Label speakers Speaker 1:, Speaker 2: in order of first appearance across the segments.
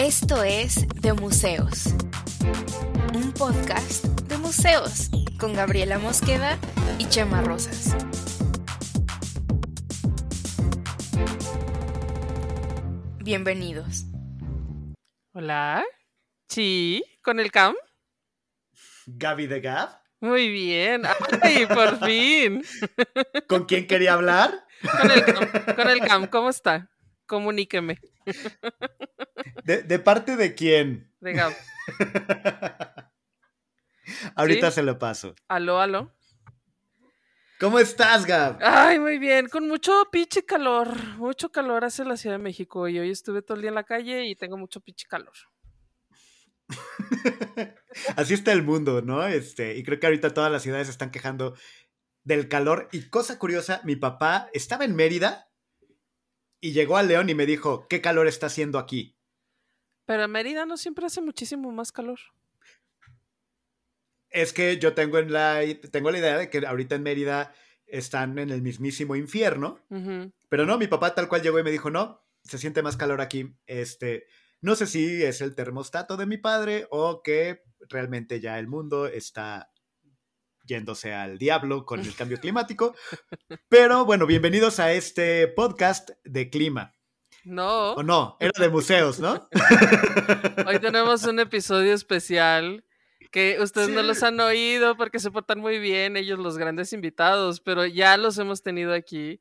Speaker 1: Esto es De Museos, un podcast de museos con Gabriela Mosqueda y Chema Rosas. Bienvenidos.
Speaker 2: Hola. Sí, con el cam.
Speaker 3: Gaby de Gab.
Speaker 2: Muy bien. Ay, por fin.
Speaker 3: ¿Con quién quería hablar?
Speaker 2: Con el cam. Con el cam. ¿Cómo está? Comuníqueme.
Speaker 3: ¿De, parte de quién?
Speaker 2: De Gab.
Speaker 3: Ahorita se lo paso.
Speaker 2: Aló, aló.
Speaker 3: ¿Cómo estás, Gab?
Speaker 2: Ay, muy bien, con mucho pinche calor, mucho calor hace la Ciudad de México y hoy estuve todo el día en la calle y tengo mucho pinche calor.
Speaker 3: Así está el mundo, ¿no? Este, y creo que ahorita todas las ciudades están quejando del calor. Y cosa curiosa, mi papá estaba en Mérida y llegó a León y me dijo, ¿qué calor está haciendo aquí?
Speaker 2: Pero en Mérida no siempre hace muchísimo más calor.
Speaker 3: Es que yo tengo, en la, tengo la idea de que ahorita en Mérida están en el mismísimo infierno. Pero no, mi papá tal cual llegó y me dijo, no, se siente más calor aquí. Este, no sé si es el termostato de mi padre o que realmente ya el mundo está yéndose al diablo con el cambio climático. Pero bueno, bienvenidos a este podcast de clima.
Speaker 2: No.
Speaker 3: O no, era de museos, ¿no?
Speaker 2: Hoy tenemos un episodio especial que ustedes no los han oído porque se portan muy bien, ellos los grandes invitados, pero ya los hemos tenido aquí.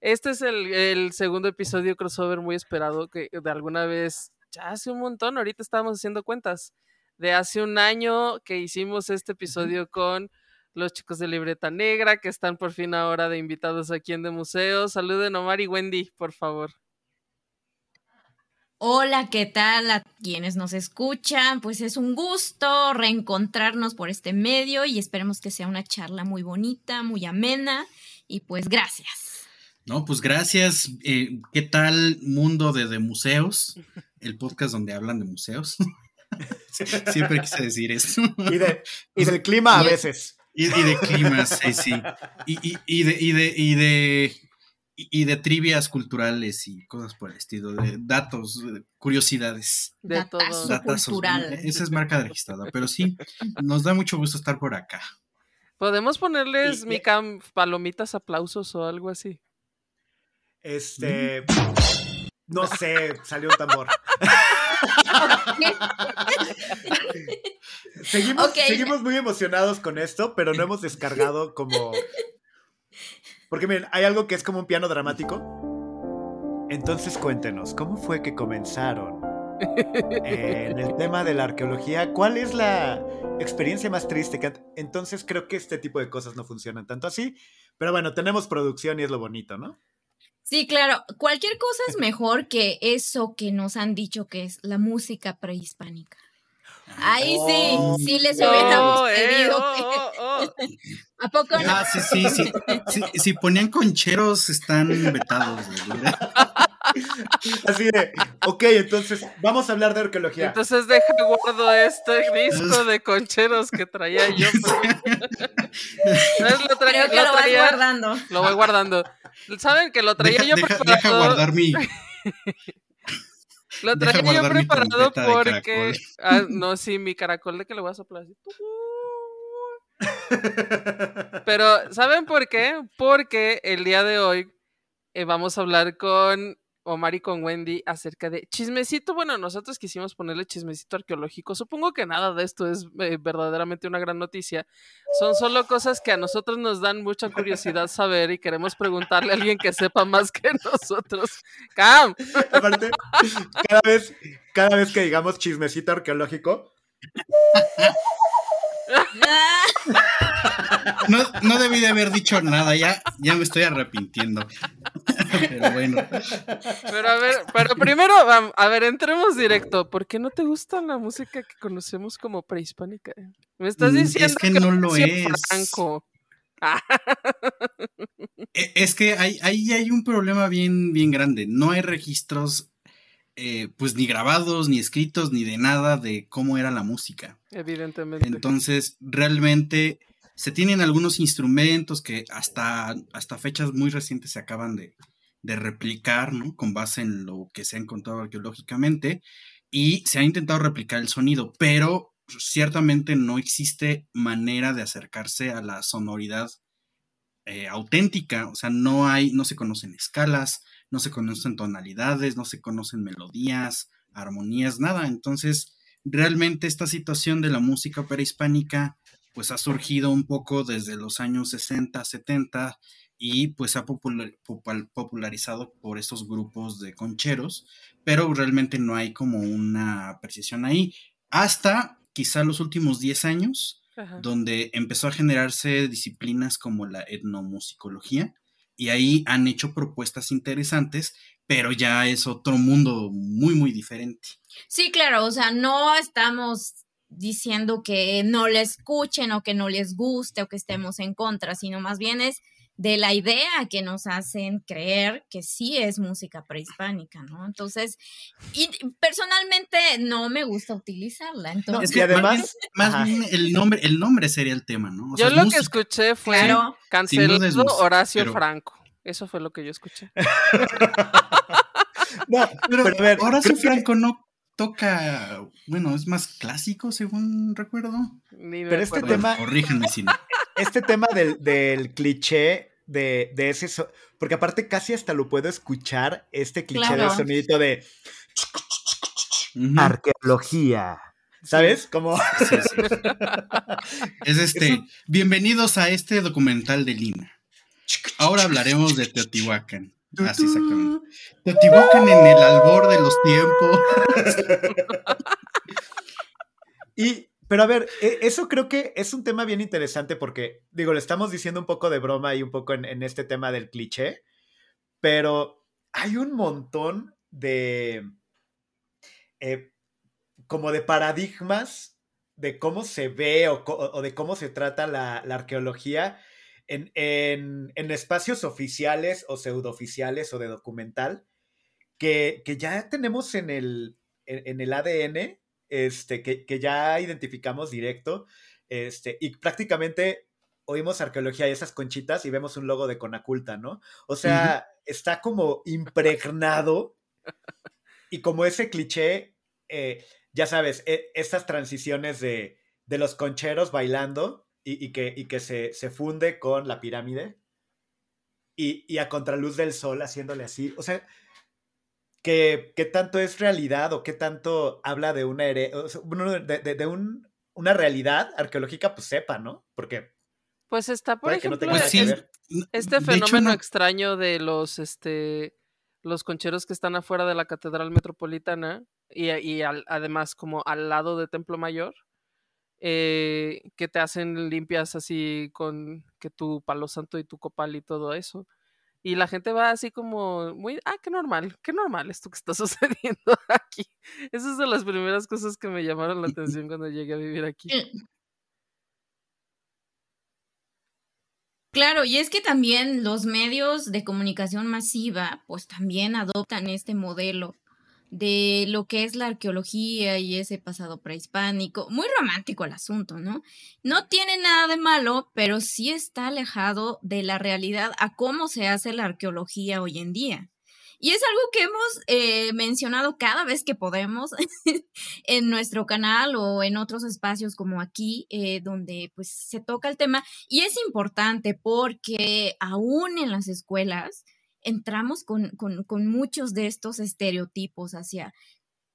Speaker 2: Este es el, el segundo episodio crossover muy esperado que de alguna vez ya hace un montón, ahorita estábamos haciendo cuentas, de hace un año que hicimos este episodio con los chicos de Libreta Negra, que están por fin ahora de invitados aquí en De Museo. Saluden Omar y Wendy, por favor.
Speaker 4: Hola, ¿qué tal a quienes nos escuchan? Pues es un gusto reencontrarnos por este medio y esperemos que sea una charla muy bonita, muy amena y pues gracias.
Speaker 5: No, pues gracias. Eh, ¿Qué tal mundo de, de museos? el podcast donde hablan de museos. Siempre quise decir eso.
Speaker 3: Y, de, y del clima a veces.
Speaker 5: Y, de clima, sí, sí. Y, y, de, y, de, y, de, y de trivias culturales y cosas por el estilo, de datos, curiosidades.
Speaker 4: De todo. cultural.
Speaker 5: Esa es marca registrada, pero sí, nos da mucho gusto estar por acá.
Speaker 2: ¿Podemos ponerles, mi cam, palomitas, aplausos o algo así?
Speaker 3: Este... No sé, salió un tambor. seguimos, seguimos muy emocionados con esto, pero no hemos descargado como. Porque miren, hay algo que es como un piano dramático. Entonces cuéntenos, ¿cómo fue que comenzaron en el tema de la arqueología? ¿Cuál es la experiencia más triste? Que entonces creo que este tipo de cosas no funcionan tanto así. Pero bueno, tenemos producción y es lo bonito, ¿no?
Speaker 4: Sí, claro. Cualquier cosa es mejor que eso que nos han dicho que es la música prehispánica. Ahí sí, oh. sí les hubiéramos eh, pedido
Speaker 2: oh, oh,
Speaker 4: ¿A poco no?
Speaker 5: Ah, sí, sí, sí. Si ponían concheros, están vetados.
Speaker 3: Así de, ok, entonces vamos a hablar de arqueología.
Speaker 2: Entonces deja guardo este disco de concheros que traía yo.
Speaker 4: ¿Sabes? Lo traía, Creo que lo, vas guardando.
Speaker 2: Lo voy guardando. ¿Saben que lo traía yo
Speaker 5: preparado? Deja guardar mi...
Speaker 2: Lo traía yo preparado porque... Ah, no, sí, mi caracol de que le voy a soplar así. Pero, ¿saben por qué? Porque el día de hoy eh, vamos a hablar con Omar y con Wendy acerca de chismecito. Bueno, nosotros quisimos ponerle chismecito arqueológico. Supongo que nada de esto es eh, verdaderamente una gran noticia. Son solo cosas que a nosotros nos dan mucha curiosidad saber y queremos preguntarle a alguien que sepa más que nosotros. ¡Cam!
Speaker 3: Aparte, cada vez, cada vez que digamos chismecito arqueológico.
Speaker 5: No, no debí de haber dicho nada, ya, ya me estoy arrepintiendo. Pero bueno.
Speaker 2: Pero a ver, pero primero, a ver, entremos directo. ¿Por qué no te gusta la música que conocemos como prehispánica? Me estás mm, diciendo
Speaker 5: es que, no lo es. E, es que ahí hay, hay, un problema bien, bien grande. No hay registros, eh, pues ni grabados, ni escritos, ni de nada de cómo era la música.
Speaker 2: Evidentemente.
Speaker 5: Entonces, realmente se tienen algunos instrumentos que hasta, hasta fechas muy recientes se acaban de, replicar, ¿no? Con base en lo que se ha encontrado arqueológicamente. y se ha intentado replicar el sonido, pero ciertamente no existe manera de acercarse a la sonoridad eh, auténtica, o sea, no hay, no se conocen escalas, no se conocen tonalidades, no se conocen melodías, armonías, nada. Entonces, realmente esta situación de la música prehispánica, pues ha surgido un poco desde los años 60, 70 y pues ha popularizado por estos grupos de concheros, pero realmente no hay como una precisión ahí. Hasta quizá los últimos 10 años, donde empezó a generarse disciplinas como la etnomusicología, y ahí han hecho propuestas interesantes, pero ya es otro mundo muy, muy diferente.
Speaker 4: Sí, claro, o sea, no estamos diciendo que no le escuchen o que no les guste o que estemos en contra, sino más bien es de la idea que nos hacen creer que sí es música prehispánica, ¿no? Entonces, y personalmente no me gusta utilizarla. Entonces,
Speaker 3: y además,
Speaker 5: más, bien el nombre, el nombre sería el tema, ¿no?
Speaker 2: yo lo que escuché fue claro, cancelado Horacio Franco. Eso fue lo que yo escuché.
Speaker 5: no, pero, Horacio Franco no toca, bueno, es más clásico según recuerdo.
Speaker 3: pero este tema,
Speaker 5: corríjanme si no.
Speaker 3: Este tema del, del cliché de, de, ese, porque aparte casi hasta lo puedo escuchar, este cliché del sonidito de arqueología. ¿Sabes? Como.
Speaker 5: Es este. Bienvenidos a este documental de Lina. Ahora hablaremos de Teotihuacán. Así exactamente. Teotihuacán en el albor de los tiempos.
Speaker 3: y, pero a ver, e, eso creo que es un tema bien interesante porque, digo, le estamos diciendo un poco de broma y un poco en, este tema del cliché, pero hay un montón de. Eh, como de paradigmas de cómo se ve o, de cómo se trata la, la arqueología en, en, espacios oficiales o pseudooficiales o de documental que, que ya tenemos en el, en, el ADN, este, que, que, ya identificamos directo, este, y prácticamente oímos arqueología y esas conchitas y vemos un logo de Conaculta, ¿no? O sea, está como impregnado y como ese cliché, eh, ya sabes, e, estas transiciones de, de los concheros bailando y, que, que se, funde con la pirámide y, a contraluz del sol haciéndole así. O sea, ¿qué, tanto es realidad o qué tanto habla de una, de, un, una realidad arqueológica? Pues sepa, ¿no? Porque...
Speaker 2: Pues está, por ejemplo, este fenómeno extraño de los, este, los concheros que están afuera de la Catedral Metropolitana y, y además como al lado de Templo Mayor eh, que te hacen limpias así con que tu palo santo y tu copal y todo eso. Y la gente va así como muy, ah, qué normal, qué normal esto que está sucediendo aquí. Esas son de las primeras cosas que me llamaron la atención cuando llegué a vivir aquí. Eh.
Speaker 4: Claro, y es que también los medios de comunicación masiva pues también adoptan este modelo de lo que es la arqueología y ese pasado prehispánico. Muy romántico el asunto, ¿no? No tiene nada de malo, pero sí está alejado de la realidad a cómo se hace la arqueología hoy en día. Y es algo que hemos eh, mencionado cada vez que podemos en nuestro canal o en otros espacios como aquí, eh, donde pues se toca el tema. Y es importante porque aún en las escuelas, entramos con, muchos de estos estereotipos hacia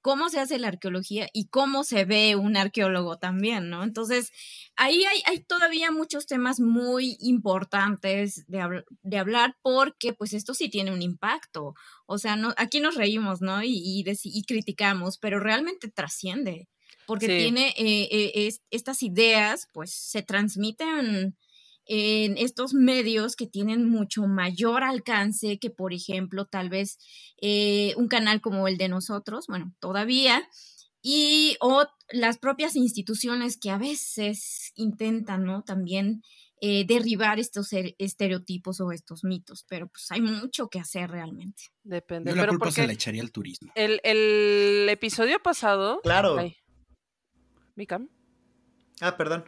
Speaker 4: cómo se hace la arqueología y cómo se ve un arqueólogo también, ¿no? Entonces, ahí hay, todavía muchos temas muy importantes de, de, hablar porque pues esto sí tiene un impacto. O sea, no, aquí nos reímos, ¿no? Y, y, criticamos, pero realmente trasciende porque tiene eh, eh, estas ideas, pues se transmiten en estos medios que tienen mucho mayor alcance que, por ejemplo, tal vez eh, un canal como el de nosotros, bueno, todavía, y o las propias instituciones que a veces intentan, ¿no? También eh, derribar estos estereotipos o estos mitos, pero pues hay mucho que hacer realmente.
Speaker 2: Depende.
Speaker 5: Yo la culpa se la echaría al turismo.
Speaker 2: El, el episodio pasado.
Speaker 3: Claro.
Speaker 2: ¿Micam?
Speaker 3: Ah, perdón.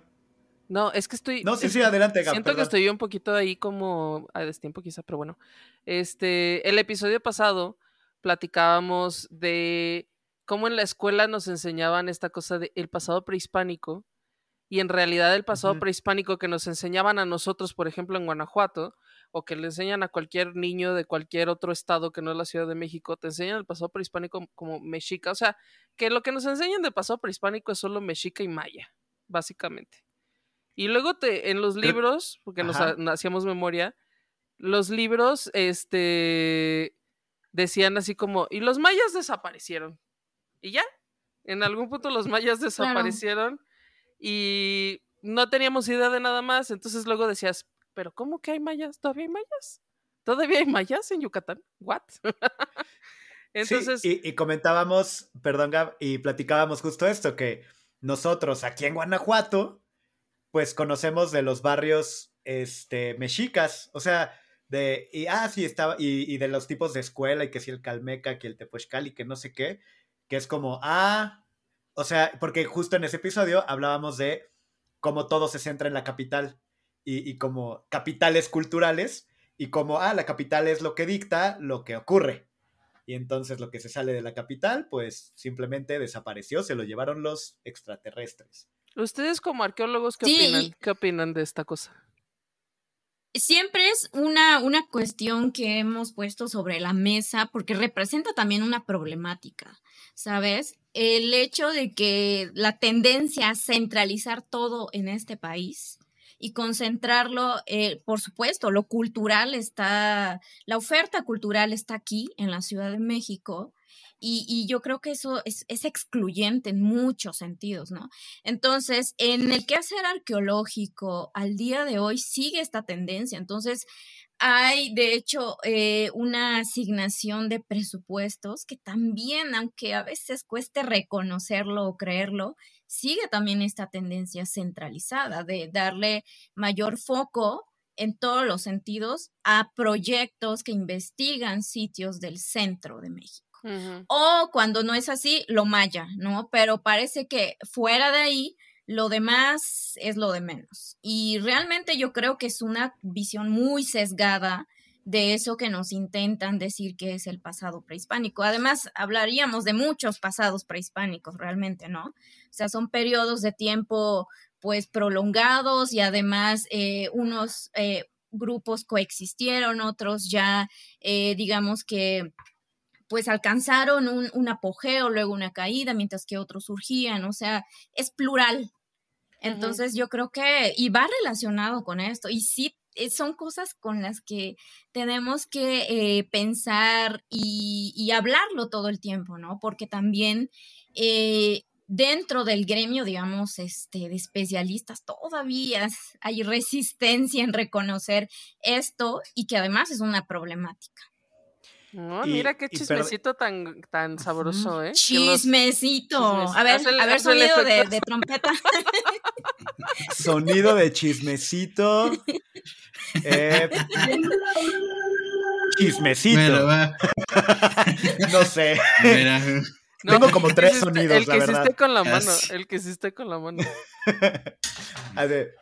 Speaker 2: No, es que estoy.
Speaker 3: No, sí, sí, adelante,
Speaker 2: Siento que estoy un poquito ahí como a destiempo, quizá, pero bueno. Este, el episodio pasado platicábamos de cómo en la escuela nos enseñaban esta cosa de el pasado prehispánico y en realidad el pasado prehispánico que nos enseñaban a nosotros, por ejemplo, en Guanajuato, o que le enseñan a cualquier niño de cualquier otro estado que no es la Ciudad de México, te enseñan el pasado prehispánico como mexica. O sea, que lo que nos enseñan de pasado prehispánico es solo mexica y maya, básicamente. Y luego te, en los libros, porque nos, hacíamos memoria, los libros, este, decían así como, y los mayas desaparecieron. Y ya, en algún punto los mayas desaparecieron y no teníamos idea de nada más. Entonces luego decías, pero ¿cómo que hay mayas? ¿Todavía hay mayas? ¿Todavía hay mayas en Yucatán? ¿What?
Speaker 3: Entonces... Sí, y, comentábamos, perdón Gab, y platicábamos justo esto, que nosotros aquí en Guanajuato, pues conocemos de los barrios este, mexicas, o sea, de, y, ah, sí, estaba, y, de los tipos de escuela, y que si el Calmeca, que el Tepochcal, y que no sé qué, que es como, ah, o sea, porque justo en ese episodio hablábamos de cómo todo se centra en la capital, y, como capitales culturales y como, ah, la capital es lo que dicta lo que ocurre. Y entonces lo que se sale de la capital, pues simplemente desapareció, se lo llevaron los extraterrestres.
Speaker 2: Ustedes como arqueólogos, ¿qué opinan? ¿Qué opinan de esta cosa?
Speaker 4: Siempre es una, una cuestión que hemos puesto sobre la mesa porque representa también una problemática, ¿sabes? El hecho de que la tendencia a centralizar todo en este país y concentrarlo, eh, por supuesto, lo cultural está, la oferta cultural está aquí en la Ciudad de México. Y, yo creo que eso es, excluyente en muchos sentidos, ¿no? Entonces, en el quehacer arqueológico, al día de hoy sigue esta tendencia. Entonces, hay, de hecho, eh, una asignación de presupuestos que también, aunque a veces cueste reconocerlo o creerlo, sigue también esta tendencia centralizada de darle mayor foco en todos los sentidos a proyectos que investigan sitios del centro de México. O cuando no es así, lo maya, ¿no? Pero parece que fuera de ahí, lo demás es lo de menos. Y realmente yo creo que es una visión muy sesgada de eso que nos intentan decir que es el pasado prehispánico. Además, hablaríamos de muchos pasados prehispánicos realmente, ¿no? O sea, son periodos de tiempo pues prolongados y además eh, unos eh, grupos coexistieron, otros ya eh, digamos que pues alcanzaron un, un, apogeo, luego una caída, mientras que otros surgían, o sea, es plural. Entonces yo creo que, y va relacionado con esto, y sí eh, son cosas con las que tenemos que eh, pensar y, hablarlo todo el tiempo, ¿no? Porque también eh, dentro del gremio, digamos, este, de especialistas, todavía hay resistencia en reconocer esto y que además es una problemática.
Speaker 2: Mira qué chismecito tan, tan sabroso, ¿eh?
Speaker 4: Chismecito. A ver, a ver, sonido de, de, trompeta.
Speaker 3: Sonido de chismecito. Eh, chismecito. no sé. Tengo como tres sonidos,
Speaker 2: el que la verdad. con la mano, el que hiciste con la mano.
Speaker 3: A ver.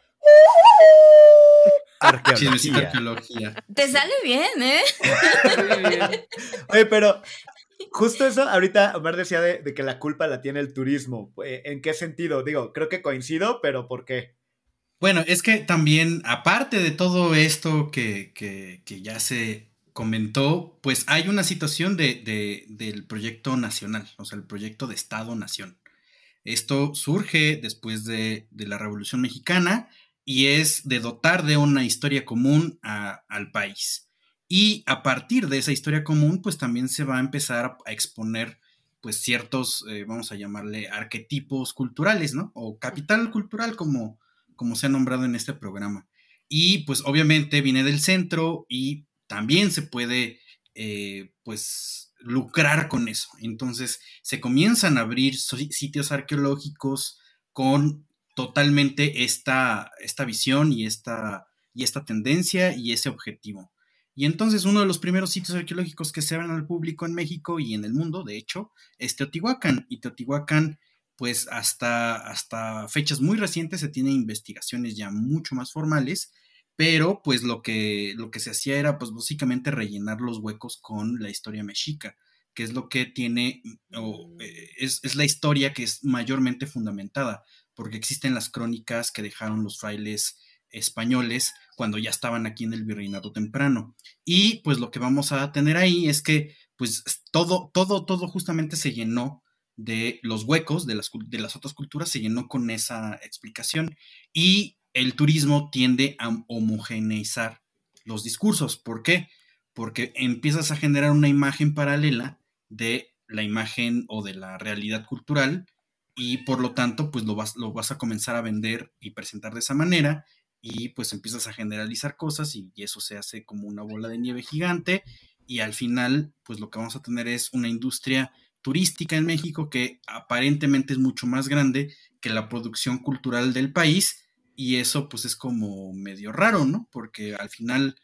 Speaker 5: Arqueología.
Speaker 4: Te sale bien, ¿eh? Bien.
Speaker 3: Oye, pero justo eso, ahorita Omar decía de, de, que la culpa la tiene el turismo. Eh, ¿En qué sentido? Digo, creo que coincido, pero ¿por qué?
Speaker 5: Bueno, es que también, aparte de todo esto que, que, que ya se comentó, pues hay una situación de, del proyecto nacional, o sea, el proyecto de Estado-Nación. Esto surge después de, de, la Revolución Mexicana y es de dotar de una historia común al país. Y a partir de esa historia común, pues también se va a empezar a exponer pues ciertos, eh, vamos a llamarle arquetipos culturales, ¿no? O capital cultural, como, como se ha nombrado en este programa. Y pues obviamente viene del centro y también se puede eh, pues lucrar con eso. Entonces se comienzan a abrir sitios arqueológicos con totalmente esta, esta visión y esta, y esta tendencia y ese objetivo. Y entonces uno de los primeros sitios arqueológicos que se abren al público en México y en el mundo, de hecho, es Teotihuacán. Y Teotihuacán pues hasta, hasta fechas muy recientes se tienen investigaciones ya mucho más formales, pero pues lo que, lo que se hacía era pues básicamente rellenar los huecos con la historia mexica. que es lo que tiene, o, eh, es, es, la historia que es mayormente fundamentada, porque existen las crónicas que dejaron los frailes españoles cuando ya estaban aquí en el virreinato temprano. Y pues lo que vamos a tener ahí es que pues todo, todo, todo justamente se llenó de los huecos de las, de las otras culturas, se llenó con esa explicación. Y el turismo tiende a homogeneizar los discursos. ¿Por qué? Porque empiezas a generar una imagen paralela de la imagen o de la realidad cultural y por lo tanto pues lo vas, lo vas a comenzar a vender y presentar de esa manera y pues empiezas a generalizar cosas y, eso se hace como una bola de nieve gigante y al final pues lo que vamos a tener es una industria turística en México que aparentemente es mucho más grande que la producción cultural del país y eso pues es como medio raro, ¿no? Porque al final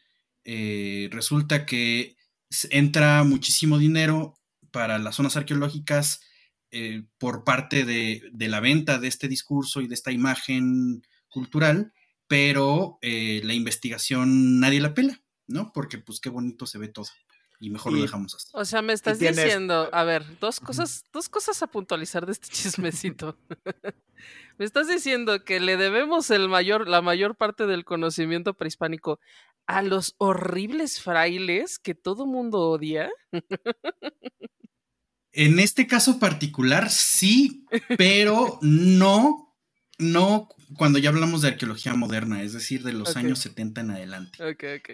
Speaker 5: eh, resulta que entra muchísimo dinero para las zonas arqueológicas eh, por parte de, de, la venta de este discurso y de esta imagen cultural, pero eh, la investigación nadie la pela, ¿no? Porque pues qué bonito se ve todo y mejor lo dejamos así.
Speaker 2: O sea, me estás diciendo, a ver, dos cosas, dos cosas a puntualizar de este chismecito. me estás diciendo que le debemos el mayor, la mayor parte del conocimiento prehispánico a los horribles frailes que todo mundo odia.
Speaker 5: en este caso particular, sí, pero no no cuando ya hablamos de arqueología moderna, es decir, de los años 70 en adelante.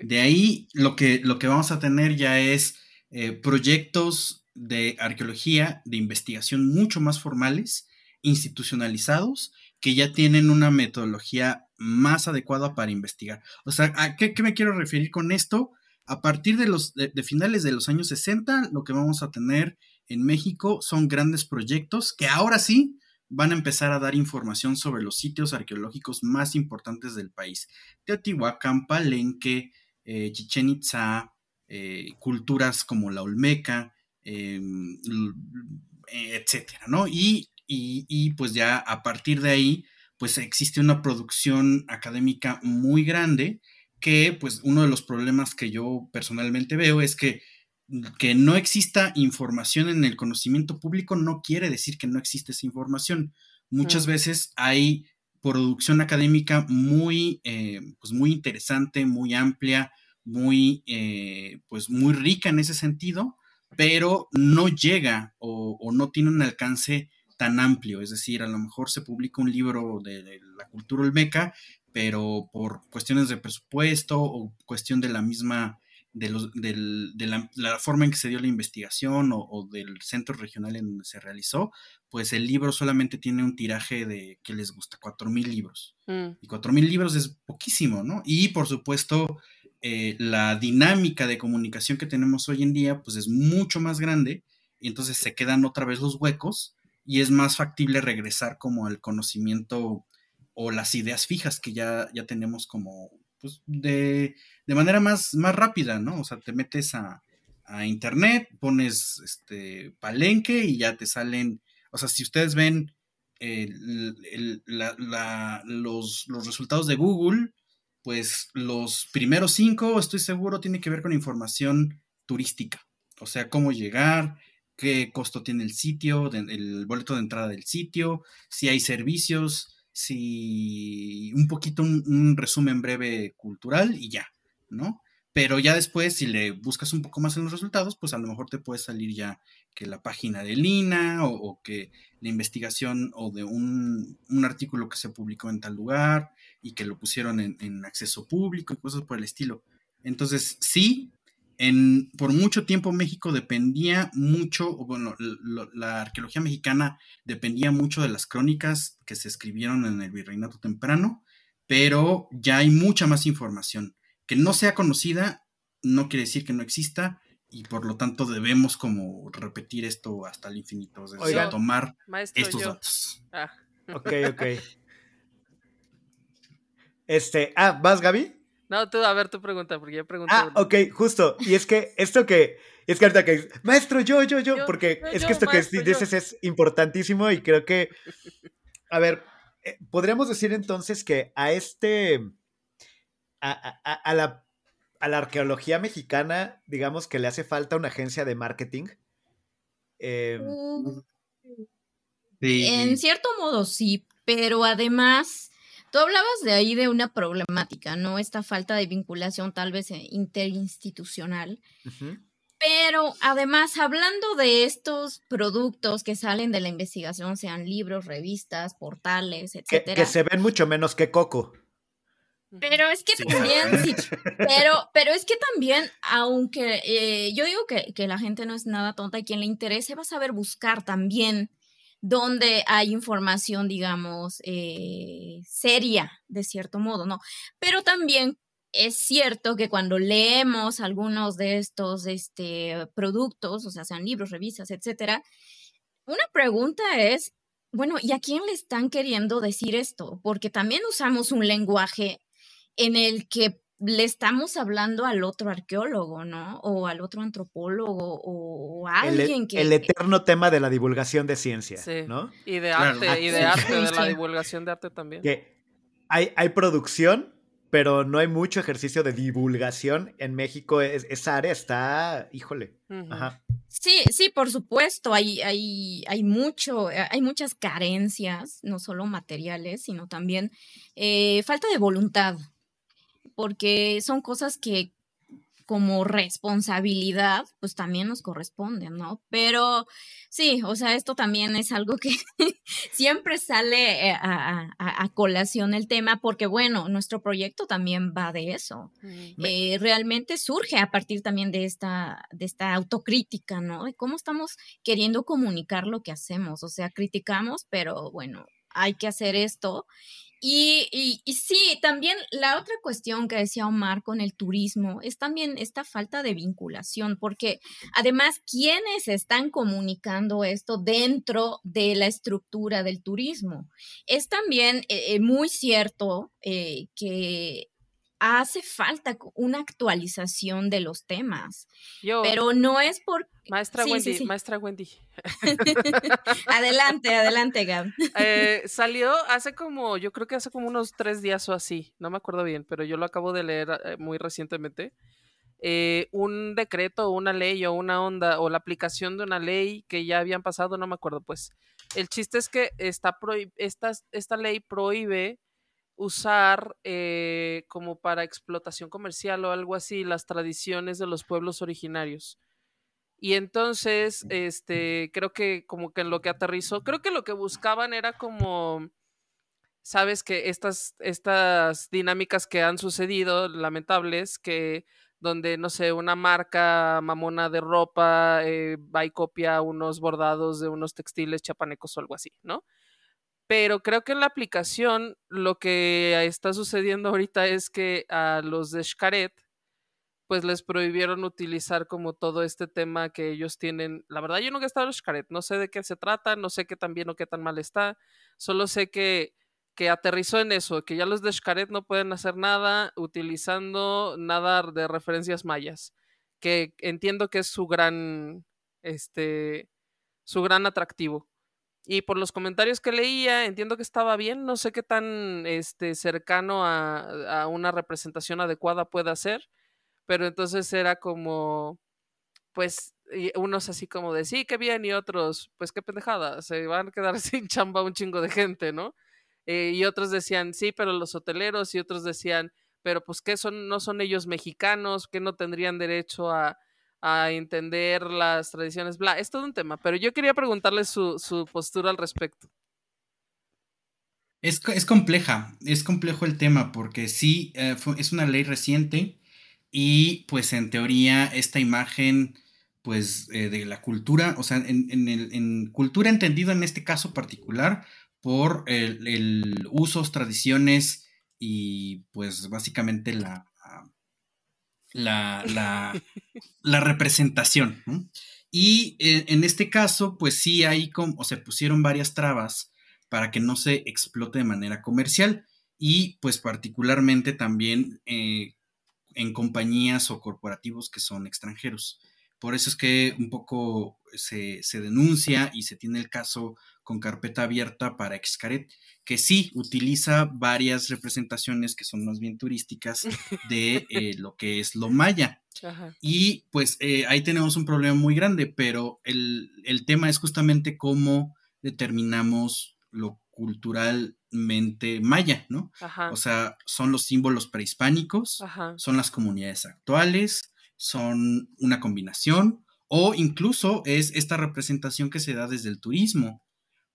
Speaker 5: De ahí lo que, lo que vamos a tener ya es eh, proyectos de arqueología, de investigación mucho más formales, institucionalizados, que ya tienen una metodología más adecuada para investigar. O sea, ¿a qué, me quiero referir con esto? A partir de, los, de finales de los años 60, lo que vamos a tener en México son grandes proyectos que ahora sí van a empezar a dar información sobre los sitios arqueológicos más importantes del país. Teotihuacán, Palenque, eh, Chichen Itza, eh, culturas como la Olmeca, em, etcétera, ¿no? Y, y, pues ya a partir de ahí, pues existe una producción académica muy grande que pues uno de los problemas que yo personalmente veo es que que no exista información en el conocimiento público no quiere decir que no existe esa información. Muchas veces hay producción académica muy, eh, pues muy interesante, muy amplia, muy, eh, pues muy rica en ese sentido, pero no llega o, no tiene un alcance tan amplio. Es decir, a lo mejor se publica un libro de, de la cultura olmeca, pero por cuestiones de presupuesto o cuestión de la misma de, los, de la, forma en que se dio la investigación o, del centro regional en donde se realizó, pues el libro solamente tiene un tiraje de, ¿qué les gusta? 4.000 libros. Mm. Y 4.000 libros es poquísimo, ¿no? Y por supuesto, eh, la dinámica de comunicación que tenemos hoy en día, pues es mucho más grande y entonces se quedan otra vez los huecos y es más factible regresar como al conocimiento o las ideas fijas que ya, ya tenemos como pues, de, manera más, más rápida, ¿no? O sea, te metes a, internet, pones este palenque y ya te salen, o sea, si ustedes ven los, los, resultados de Google, pues los primeros cinco, estoy seguro, tiene que ver con información turística, o sea, cómo llegar, qué costo tiene el sitio, el boleto de entrada del sitio, si hay servicios, si un poquito un, resumen breve cultural y ya, ¿no? Pero ya después, si le buscas un poco más en los resultados, pues a lo mejor te puede salir ya que la página de Lina o, que la investigación o de un, artículo que se publicó en tal lugar y que lo pusieron en, en acceso público y cosas por el estilo. Entonces, sí, en, por mucho tiempo México dependía mucho, bueno, la arqueología mexicana dependía mucho de las crónicas que se escribieron en el virreinato temprano, pero ya hay mucha más información. Que no sea conocida no quiere decir que no exista y por lo tanto debemos como repetir esto hasta el infinito, o tomar estos datos.
Speaker 3: Ah. Ok, ok. Este, ah, ¿vas Gaby?
Speaker 2: No, tú, a ver tu pregunta, porque ya pregunté. Ah,
Speaker 3: ok, justo. Y es que esto que. Es que ahorita que. Maestro, yo, yo, yo. porque es que esto que dices es importantísimo y creo que. A ver, eh, podríamos decir entonces que a este. A, la, a la arqueología mexicana, digamos que le hace falta una agencia de marketing Em,
Speaker 4: en cierto modo sí, pero además, tú hablabas de ahí de una problemática, ¿no? Esta falta de vinculación tal vez eh, interinstitucional. Pero además, hablando de estos productos que salen de la investigación, sean libros, revistas, portales, etcétera.
Speaker 3: Que, se ven mucho menos que Coco.
Speaker 4: Pero es que también, sí, pero, pero es que también, aunque eh, yo digo que, que, la gente no es nada tonta y quien le interese va a saber buscar también donde hay información, digamos, eh, seria, de cierto modo, ¿no? Pero también es cierto que cuando leemos algunos de estos este, productos, o sea, sean libros, revistas, etcétera, una pregunta es, bueno, ¿y a quién le están queriendo decir esto? Porque también usamos un lenguaje en el que le estamos hablando al otro arqueólogo, ¿no? O al otro antropólogo o, a e alguien que...
Speaker 3: El eterno tema de la divulgación de ciencia, ¿no?
Speaker 2: Y de arte, y de arte, de la divulgación de arte también.
Speaker 3: Que hay, hay producción, pero no hay mucho ejercicio de divulgación en México. esa área está, híjole. Ajá.
Speaker 4: Sí, sí, por supuesto. Hay, hay, hay mucho, hay muchas carencias, no solo materiales, sino también eh, falta de voluntad porque son cosas que como responsabilidad, pues también nos corresponden, ¿no? Pero sí, o sea, esto también es algo que siempre sale eh, a, colación el tema, porque bueno, nuestro proyecto también va de eso. Eh, realmente surge a partir también de esta, de esta autocrítica, ¿no? De cómo estamos queriendo comunicar lo que hacemos, o sea, criticamos, pero bueno, hay que hacer esto y, sí, también la otra cuestión que decía Omar con el turismo es también esta falta de vinculación, porque además, ¿quiénes están comunicando esto dentro de la estructura del turismo? Es también eh, eh, muy cierto eh, que hace falta una actualización de los temas. pero no es por...
Speaker 2: Maestra Wendy, maestra Wendy.
Speaker 4: adelante, adelante, Gab.
Speaker 2: Eh, salió hace como, yo creo que hace como unos tres días o así, no me acuerdo bien, pero yo lo acabo de leer eh, muy recientemente. Eh, un decreto, una ley o una onda o la aplicación de una ley que ya habían pasado, no me acuerdo, pues. El chiste es que esta, esta, esta ley prohíbe usar eh, como para explotación comercial o algo así las tradiciones de los pueblos originarios. Y entonces, este, creo que como que en lo que aterrizó, creo que lo que buscaban era como, sabes que estas, estas dinámicas que han sucedido, lamentables, que donde, no sé, una marca mamona de ropa eh, va y copia unos bordados de unos textiles chapanecos o algo así, ¿no? Pero creo que en la aplicación lo que está sucediendo ahorita es que a los de Xcaret, pues les prohibieron utilizar como todo este tema que ellos tienen. La verdad, yo nunca he estado en Xcaret, no sé de qué se trata, no sé qué tan bien o qué tan mal está, solo sé que, que aterrizó en eso, que ya los de Xcaret no pueden hacer nada utilizando nada de referencias mayas, que entiendo que es su gran, este, su gran atractivo. Y por los comentarios que leía, entiendo que estaba bien. No sé qué tan este, cercano a, a una representación adecuada pueda ser. Pero entonces era como, pues, unos así como de sí, qué bien, y otros, pues qué pendejada, se van a quedar sin chamba un chingo de gente, ¿no? Eh, y otros decían, sí, pero los hoteleros, y otros decían, pero pues que son, no son ellos mexicanos, que no tendrían derecho a, a entender las tradiciones, bla, es todo un tema, pero yo quería preguntarle su, su postura al respecto.
Speaker 5: Es, es, compleja, es complejo el tema porque sí, eh, es una ley reciente y pues en teoría esta imagen pues eh, de la cultura, o sea, en, en, el, en, cultura entendido en este caso particular por el, el usos, tradiciones y pues básicamente la, la, la, representación. Y eh, en este caso, pues sí hay como, o se pusieron varias trabas para que no se explote de manera comercial y pues particularmente también eh, en compañías o corporativos que son extranjeros. Por eso es que un poco se, se denuncia y se tiene el caso con carpeta abierta para Excaret, que sí utiliza varias representaciones que son más bien turísticas de eh, lo que es lo maya. Y pues eh, ahí tenemos un problema muy grande, pero el, tema es justamente cómo determinamos lo culturalmente maya, ¿no? O sea, son los símbolos prehispánicos, son las comunidades actuales, son una combinación, o incluso es esta representación que se da desde el turismo.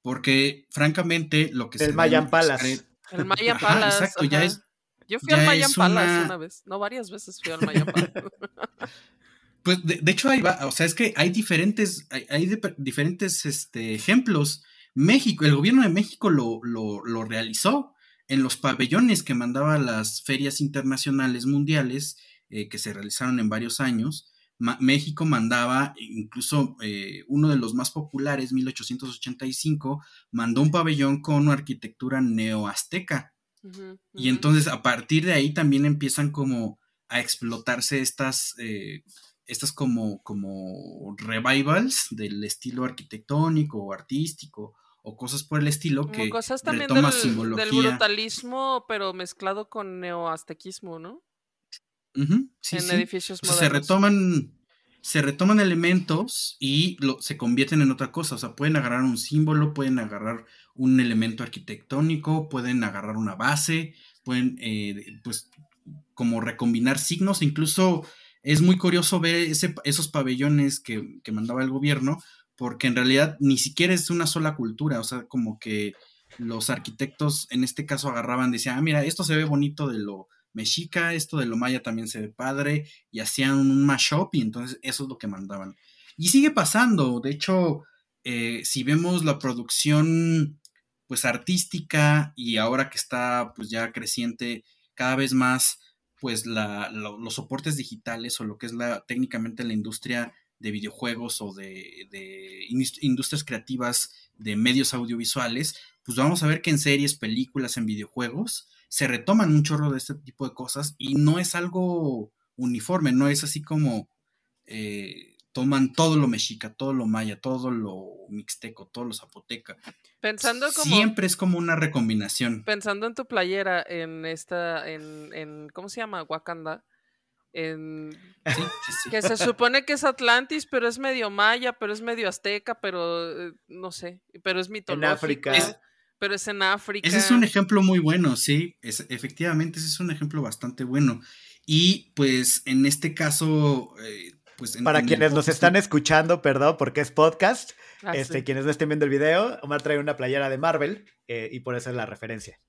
Speaker 5: Porque, francamente, lo que
Speaker 3: el Mayan Palace.
Speaker 2: El Mayan Palace. exacto, ya es. Yo fui al Mayan Palace una... vez. No, varias veces fui al Mayan Palace.
Speaker 5: pues de, hecho, ahí va. O sea, es que hay diferentes, hay, diferentes este, ejemplos. México, el gobierno de México lo, lo, lo realizó en los pabellones que mandaba a las ferias internacionales mundiales eh, que se realizaron en varios años. México mandaba, incluso eh, uno de los más populares, 1885, mandó un pabellón con una arquitectura neoazteca. Y entonces a partir de ahí también empiezan como a explotarse estas, eh, estas como, como revivals del estilo arquitectónico o artístico o cosas por el estilo que
Speaker 2: cosas también del, simbología. del brutalismo pero mezclado con neoaztequismo, ¿no?
Speaker 5: En edificios se retoman, se retoman elementos y lo, se convierten en otra cosa. O sea, pueden agarrar un símbolo, pueden agarrar un elemento arquitectónico, pueden agarrar una base, pueden, eh, pues, como recombinar signos. Incluso es muy curioso ver ese, esos pabellones que, que mandaba el gobierno, porque en realidad ni siquiera es una sola cultura. O sea, como que los arquitectos en este caso agarraban, decían, ah, mira, esto se ve bonito de lo mexica, esto de lo maya también se ve padre, y hacían un mashup y entonces eso es lo que mandaban. Y sigue pasando, de hecho, eh, si vemos la producción pues artística y ahora que está pues ya creciente cada vez más pues la, los soportes digitales o lo que es la técnicamente la industria de videojuegos o de, de, industrias creativas de medios audiovisuales, pues vamos a ver que en series, películas, en videojuegos, se retoman un chorro de este tipo de cosas y no es algo uniforme, no es así como eh, toman todo lo mexica, todo lo maya, todo lo mixteco, todo lo zapoteca. Pensando como. Siempre es como una recombinación.
Speaker 2: Pensando en tu playera, en esta, en, en ¿cómo se llama? Wakanda. En, que se supone que es Atlantis, pero es medio maya, pero es medio azteca, pero eh, no sé, pero es mitológico. En África pero es en África.
Speaker 5: Ese es un ejemplo muy bueno, sí, es, efectivamente ese es un ejemplo bastante bueno. Y pues en este caso, eh, pues...
Speaker 3: Para quienes nos están escuchando, perdón, porque es podcast, ah, este, quienes no estén viendo el video, Omar trae una playera de Marvel eh, y por eso es la referencia.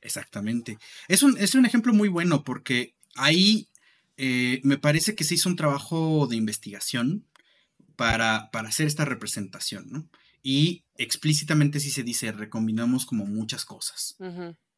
Speaker 5: Exactamente. Es un, es un ejemplo muy bueno porque ahí eh, me parece que se hizo un trabajo de investigación para, para hacer esta representación, ¿no? Y explícitamente sí se dice, recombinamos como muchas cosas.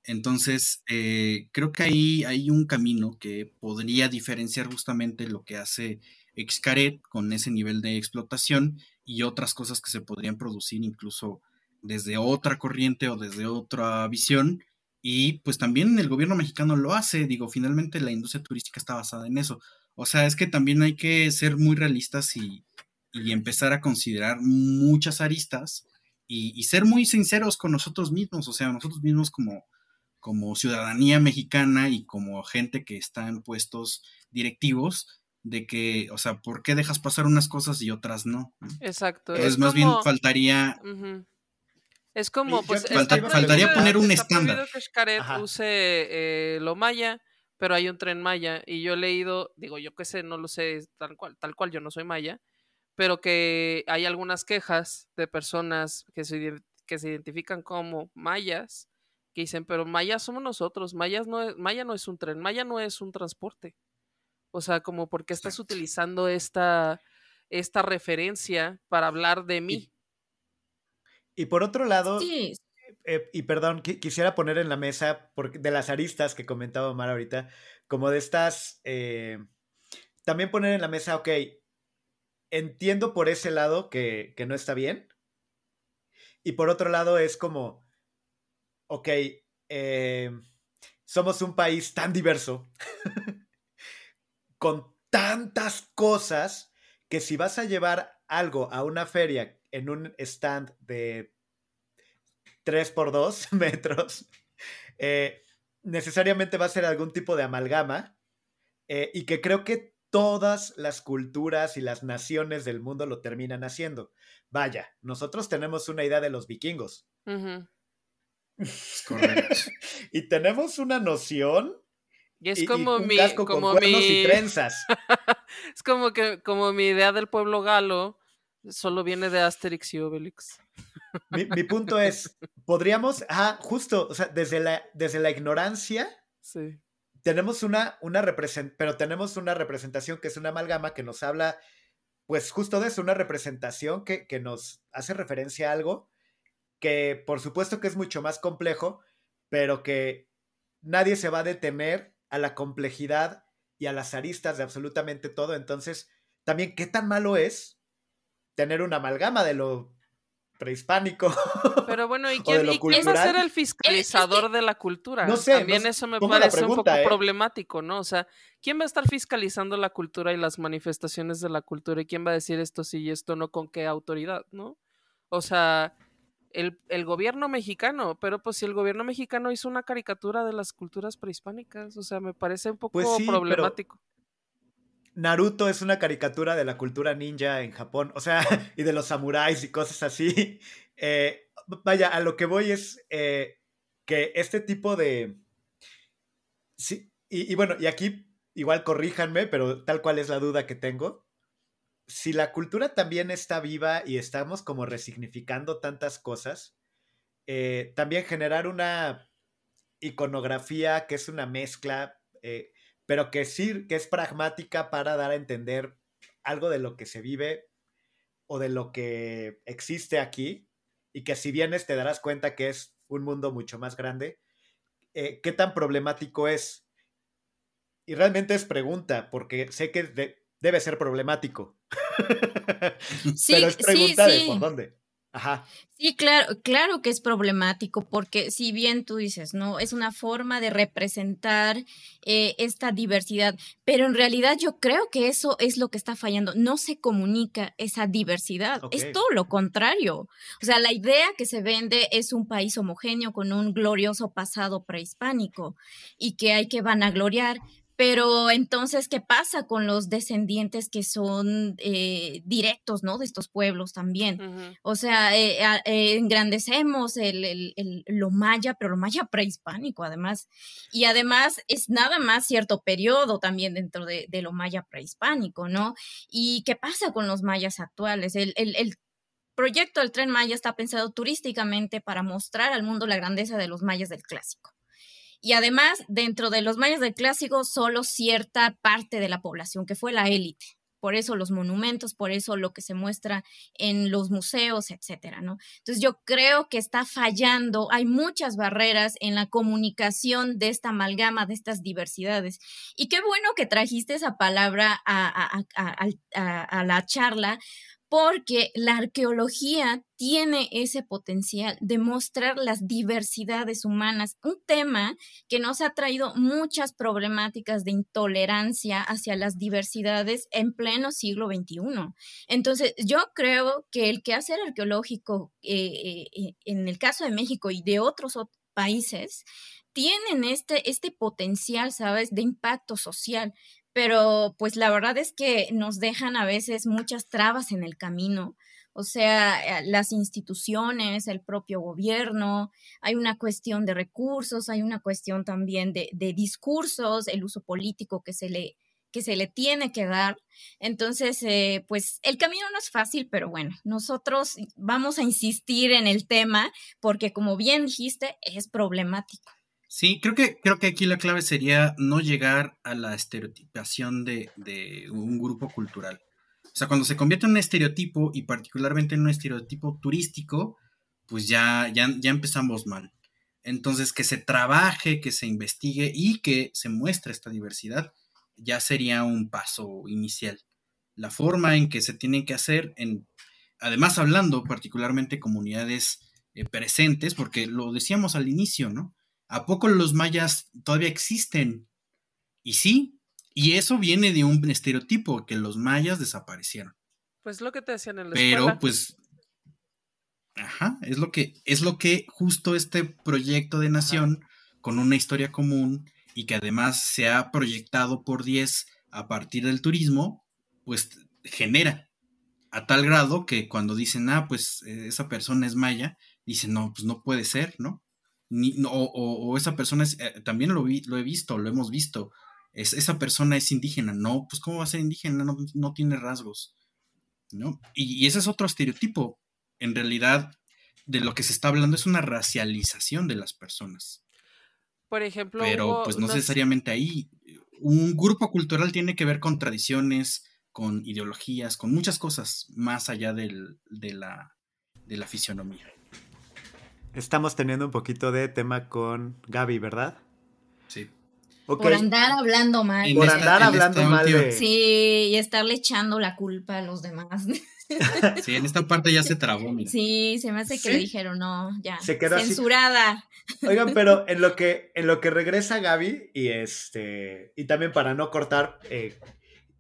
Speaker 5: Entonces, eh, creo que ahí hay un camino que podría diferenciar justamente lo que hace Xcaret con ese nivel de explotación y otras cosas que se podrían producir incluso desde otra corriente o desde otra visión. Y pues también el gobierno mexicano lo hace, digo, finalmente la industria turística está basada en eso. O sea, es que también hay que ser muy realistas y, y empezar a considerar muchas aristas y, ser muy sinceros con nosotros mismos, o sea, nosotros mismos como, como ciudadanía mexicana y como gente que está en puestos directivos, de que, o sea, ¿por qué dejas pasar unas cosas y otras no?
Speaker 2: Exacto.
Speaker 5: es más bien faltaría...
Speaker 2: Es como, pues,
Speaker 5: faltaría poner un estándar.
Speaker 2: que Xcaret use eh, lo maya, pero hay un tren maya, y yo he leído, digo, yo qué sé, no lo sé tal cual, tal cual, yo no soy maya, pero que hay algunas quejas de personas que se, que se identifican como mayas, que dicen, pero mayas somos nosotros, mayas no es, maya no es un tren, maya no es un transporte. O sea, como porque estás utilizando esta, esta referencia para hablar de mí.
Speaker 3: Y, por otro lado, eh, y perdón, quisiera poner en la mesa porque, de las aristas que comentaba Omar ahorita, como de estas, eh, también poner en la mesa, ok, entiendo por ese lado que, no está bien. Y por otro lado es como, ok, eh, somos un país tan diverso, con tantas cosas que si vas a llevar algo a una feria en un stand de 3 por 2 metros, eh, necesariamente va a ser algún tipo de amalgama eh, y que creo que todas las culturas y las naciones del mundo lo terminan haciendo. Vaya, nosotros tenemos una idea de los vikingos. y tenemos una noción.
Speaker 2: Y es como mi. como mi... trenzas. es como que como mi idea del pueblo galo solo viene de Asterix y Obelix.
Speaker 3: mi, mi, punto es, podríamos, ah, justo, o sea, desde la, desde la ignorancia,
Speaker 2: sí
Speaker 3: tenemos una, una pero tenemos una representación que es una amalgama que nos habla, pues justo de eso, una representación que, que nos hace referencia a algo que por supuesto que es mucho más complejo, pero que nadie se va a detener a la complejidad y a las aristas de absolutamente todo. Entonces, también, ¿qué tan malo es tener una amalgama de lo prehispánico.
Speaker 2: Pero bueno, ¿y quién, va a ser el fiscalizador de la cultura? No sé. También eso me parece un poco ¿eh? problemático, ¿no? O sea, ¿quién va a estar fiscalizando la cultura y las manifestaciones de la cultura? ¿Y quién va a decir esto sí y esto no con qué autoridad, ¿no? O sea, el, gobierno mexicano, pero pues si el gobierno mexicano hizo una caricatura de las culturas prehispánicas, o sea, me parece un poco pues problemático.
Speaker 3: Naruto es una caricatura de la cultura ninja en Japón, o sea, y de los samuráis y cosas así. Eh, vaya, a lo que voy es eh, que este tipo de... Sí, y, bueno, y aquí igual corríjanme, pero tal cual es la duda que tengo. Si la cultura también está viva y estamos como resignificando tantas cosas, eh, también generar una iconografía que es una mezcla, pero que sí, que es pragmática para dar a entender algo de lo que se vive o de lo que existe aquí, y que si vienes te darás cuenta que es un mundo mucho más grande, eh, ¿qué tan problemático es? Y realmente es pregunta, porque sé que debe ser problemático.
Speaker 4: Sí, Pero es pregunta de por dónde. Ajá. Sí, claro, claro que es problemático porque si bien tú dices, no, es una forma de representar eh, esta diversidad, pero en realidad yo creo que eso es lo que está fallando, no se comunica esa diversidad, es todo lo contrario. O sea, la idea que se vende es un país homogéneo con un glorioso pasado prehispánico y que hay que vanagloriar, pero entonces, ¿qué pasa con los descendientes que son eh, directos, ¿no? De estos pueblos también. O sea, eh, eh, engrandecemos el, lo maya, pero lo maya prehispánico además. Y además es nada más cierto periodo también dentro de, lo maya prehispánico, ¿no? ¿Y qué pasa con los mayas actuales? el, el proyecto del tren Maya está pensado turísticamente para mostrar al mundo la grandeza de los mayas del clásico. Y además, dentro de los mayas del clásico, solo cierta parte de la población, que fue la élite. Por eso los monumentos, por eso lo que se muestra en los museos, etcétera, ¿no? Entonces yo creo que está fallando, hay muchas barreras en la comunicación de esta amalgama, de estas diversidades. Y qué bueno que trajiste esa palabra a, a la charla, porque la arqueología tiene ese potencial de mostrar las diversidades humanas, un tema que nos ha traído muchas problemáticas de intolerancia hacia las diversidades en pleno siglo XXI. Entonces, yo creo que el quehacer arqueológico eh, eh, en el caso de México y de otros países tienen este, este potencial, ¿sabes?, de impacto social pero pues la verdad es que nos dejan a veces muchas trabas en el camino. O sea, eh, las instituciones, el propio gobierno, hay una cuestión de recursos, hay una cuestión también de, discursos, el uso político que se le, que se le tiene que dar. Entonces, eh, pues el camino no es fácil, pero bueno, nosotros vamos a insistir en el tema porque como bien dijiste, es problemático.
Speaker 5: Sí, creo que, creo que aquí la clave sería no llegar a la estereotipación de, un grupo cultural. O sea, cuando se convierte en un estereotipo y particularmente en un estereotipo turístico, pues ya, ya, ya empezamos mal. Entonces, que se trabaje, que se investigue y que se muestre esta diversidad ya sería un paso inicial. La forma en que se tiene que hacer, en, además hablando particularmente comunidades eh, presentes, porque lo decíamos al inicio, ¿no? ¿A poco los mayas todavía existen? Y sí, y eso viene de un estereotipo, que los mayas desaparecieron.
Speaker 2: Pues lo que te hacían en la
Speaker 5: Pero pues Ajá, es lo que es lo que justo este proyecto de nación con una historia común y que además se ha proyectado por 10 a partir del turismo, pues genera a tal grado que cuando dicen, ah, pues eh, esa persona es maya, dicen, no, pues no puede ser, ¿no? Ni, o, esa persona es, eh, también lo, vi, lo he visto, lo hemos visto, es, esa persona es indígena, no, pues ¿cómo va a ser indígena? No, no tiene rasgos, ¿no? Y, ese es otro estereotipo, en realidad, de lo que se está hablando es una racialización de las personas.
Speaker 2: Por ejemplo,
Speaker 5: pero pues no necesariamente ahí. Un grupo cultural tiene que ver con tradiciones, con ideologías, con muchas cosas más allá del, de, la, de la fisionomía.
Speaker 3: Estamos teniendo un poquito de tema con Gaby, ¿verdad?
Speaker 5: Sí.
Speaker 4: Por andar hablando mal.
Speaker 3: Por andar hablando mal de...
Speaker 4: Sí, y estarle echando la culpa a los demás.
Speaker 5: Sí, en esta parte ya se trabó.
Speaker 4: Sí, se me hace que le dijeron, no, ya. Se quedó censurada.
Speaker 3: Oigan, pero en lo que, en lo que regresa Gaby, y este, y también para no cortar, eh,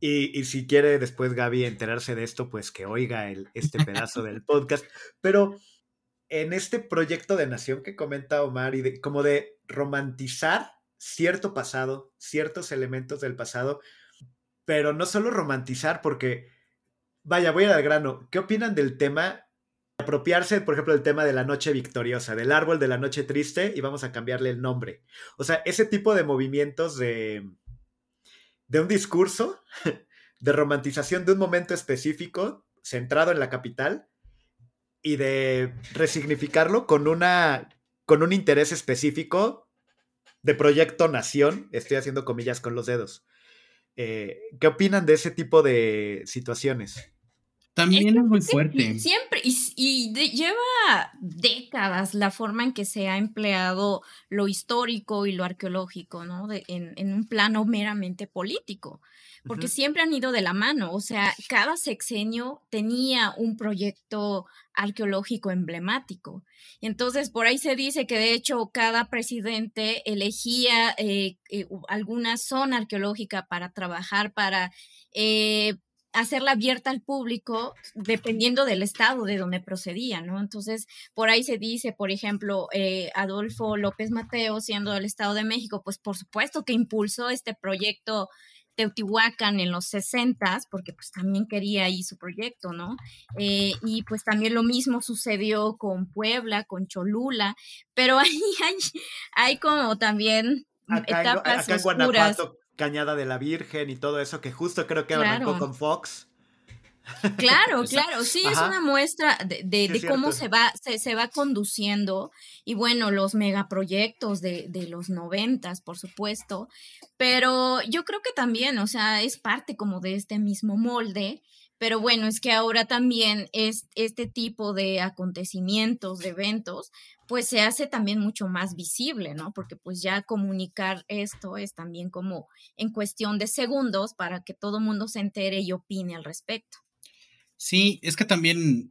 Speaker 3: y, si quiere después Gaby enterarse de esto, pues que oiga el, este pedazo del podcast. Pero en este proyecto de nación que comenta Omar, y de, como de romantizar cierto pasado, ciertos elementos del pasado, pero no solo romantizar, porque, vaya, voy al grano, ¿qué opinan del tema? Apropiarse, por ejemplo, del tema de la noche victoriosa, del árbol de la noche triste, y vamos a cambiarle el nombre. O sea, ese tipo de movimientos de, de un discurso de romantización de un momento específico centrado en la capital y de resignificarlo con una con un interés específico de Proyecto Nación, estoy haciendo comillas con los dedos. Eh, ¿Qué opinan de ese tipo de situaciones?
Speaker 5: También es, muy fuerte.
Speaker 4: Siempre, y, lleva décadas la forma en que se ha empleado lo histórico y lo arqueológico, ¿no? en, un plano meramente político, porque siempre han ido de la mano, o sea, cada sexenio tenía un proyecto arqueológico emblemático. Entonces, por ahí se dice que de hecho cada presidente elegía eh, eh, alguna zona arqueológica para trabajar, para eh, hacerla abierta al público dependiendo del estado de donde procedía, ¿no? Entonces, por ahí se dice, por ejemplo, Adolfo López Mateo, siendo del Estado de México, pues por supuesto que impulsó este proyecto Teotihuacán en los 60, porque pues también quería ahí su proyecto, ¿no? Eh, y pues también lo mismo sucedió con Puebla, con Cholula, pero ahí hay, hay como también
Speaker 3: etapas acá en Guanajuato, Cañada de la Virgen y todo eso, que justo creo que arrancó con Fox.
Speaker 4: Claro, claro, sí, es una muestra de, cómo se va, se, va conduciendo y bueno, los megaproyectos de, de los noventas, por supuesto, pero yo creo que también, o sea, es parte como de este mismo molde, pero bueno, es que ahora también es este tipo de acontecimientos, de eventos, pues se hace también mucho más visible, ¿no? Porque pues ya comunicar esto es también como en cuestión de segundos para que todo el mundo se entere y opine al respecto.
Speaker 5: Sí, es que también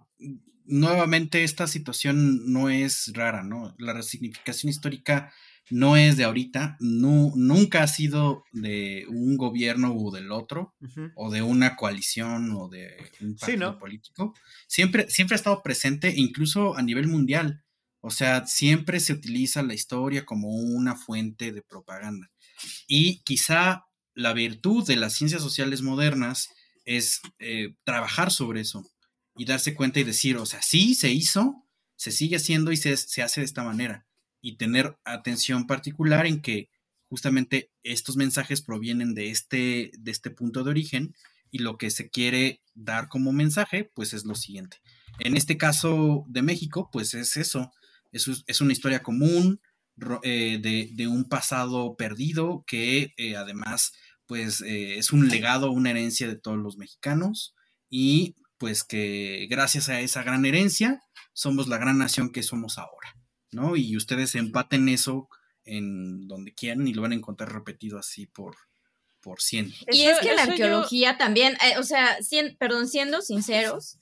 Speaker 5: nuevamente esta situación no es rara, ¿no? La resignificación histórica no es de ahorita, no, nunca ha sido de un gobierno o del otro, o de una coalición o de un partido político. Siempre, siempre ha estado presente, incluso a nivel mundial. O sea, siempre se utiliza la historia como una fuente de propaganda. Y quizá la virtud de las ciencias sociales modernas es eh, trabajar sobre eso y darse cuenta y decir, o sea, sí, se hizo, se sigue haciendo y se, hace de esta manera. Y tener atención particular en que justamente estos mensajes provienen de este, de este punto de origen y lo que se quiere dar como mensaje, pues es lo siguiente. En este caso de México, pues es eso, es, es una historia común eh, de, un pasado perdido que eh, además pues eh, es un legado, una herencia de todos los mexicanos y pues que gracias a esa gran herencia somos la gran nación que somos ahora, ¿no? Y ustedes empaten eso en donde quieran y lo van a encontrar repetido así por, por cien.
Speaker 4: Y es que la arqueología también, eh, o sea, perdón, siendo sinceros,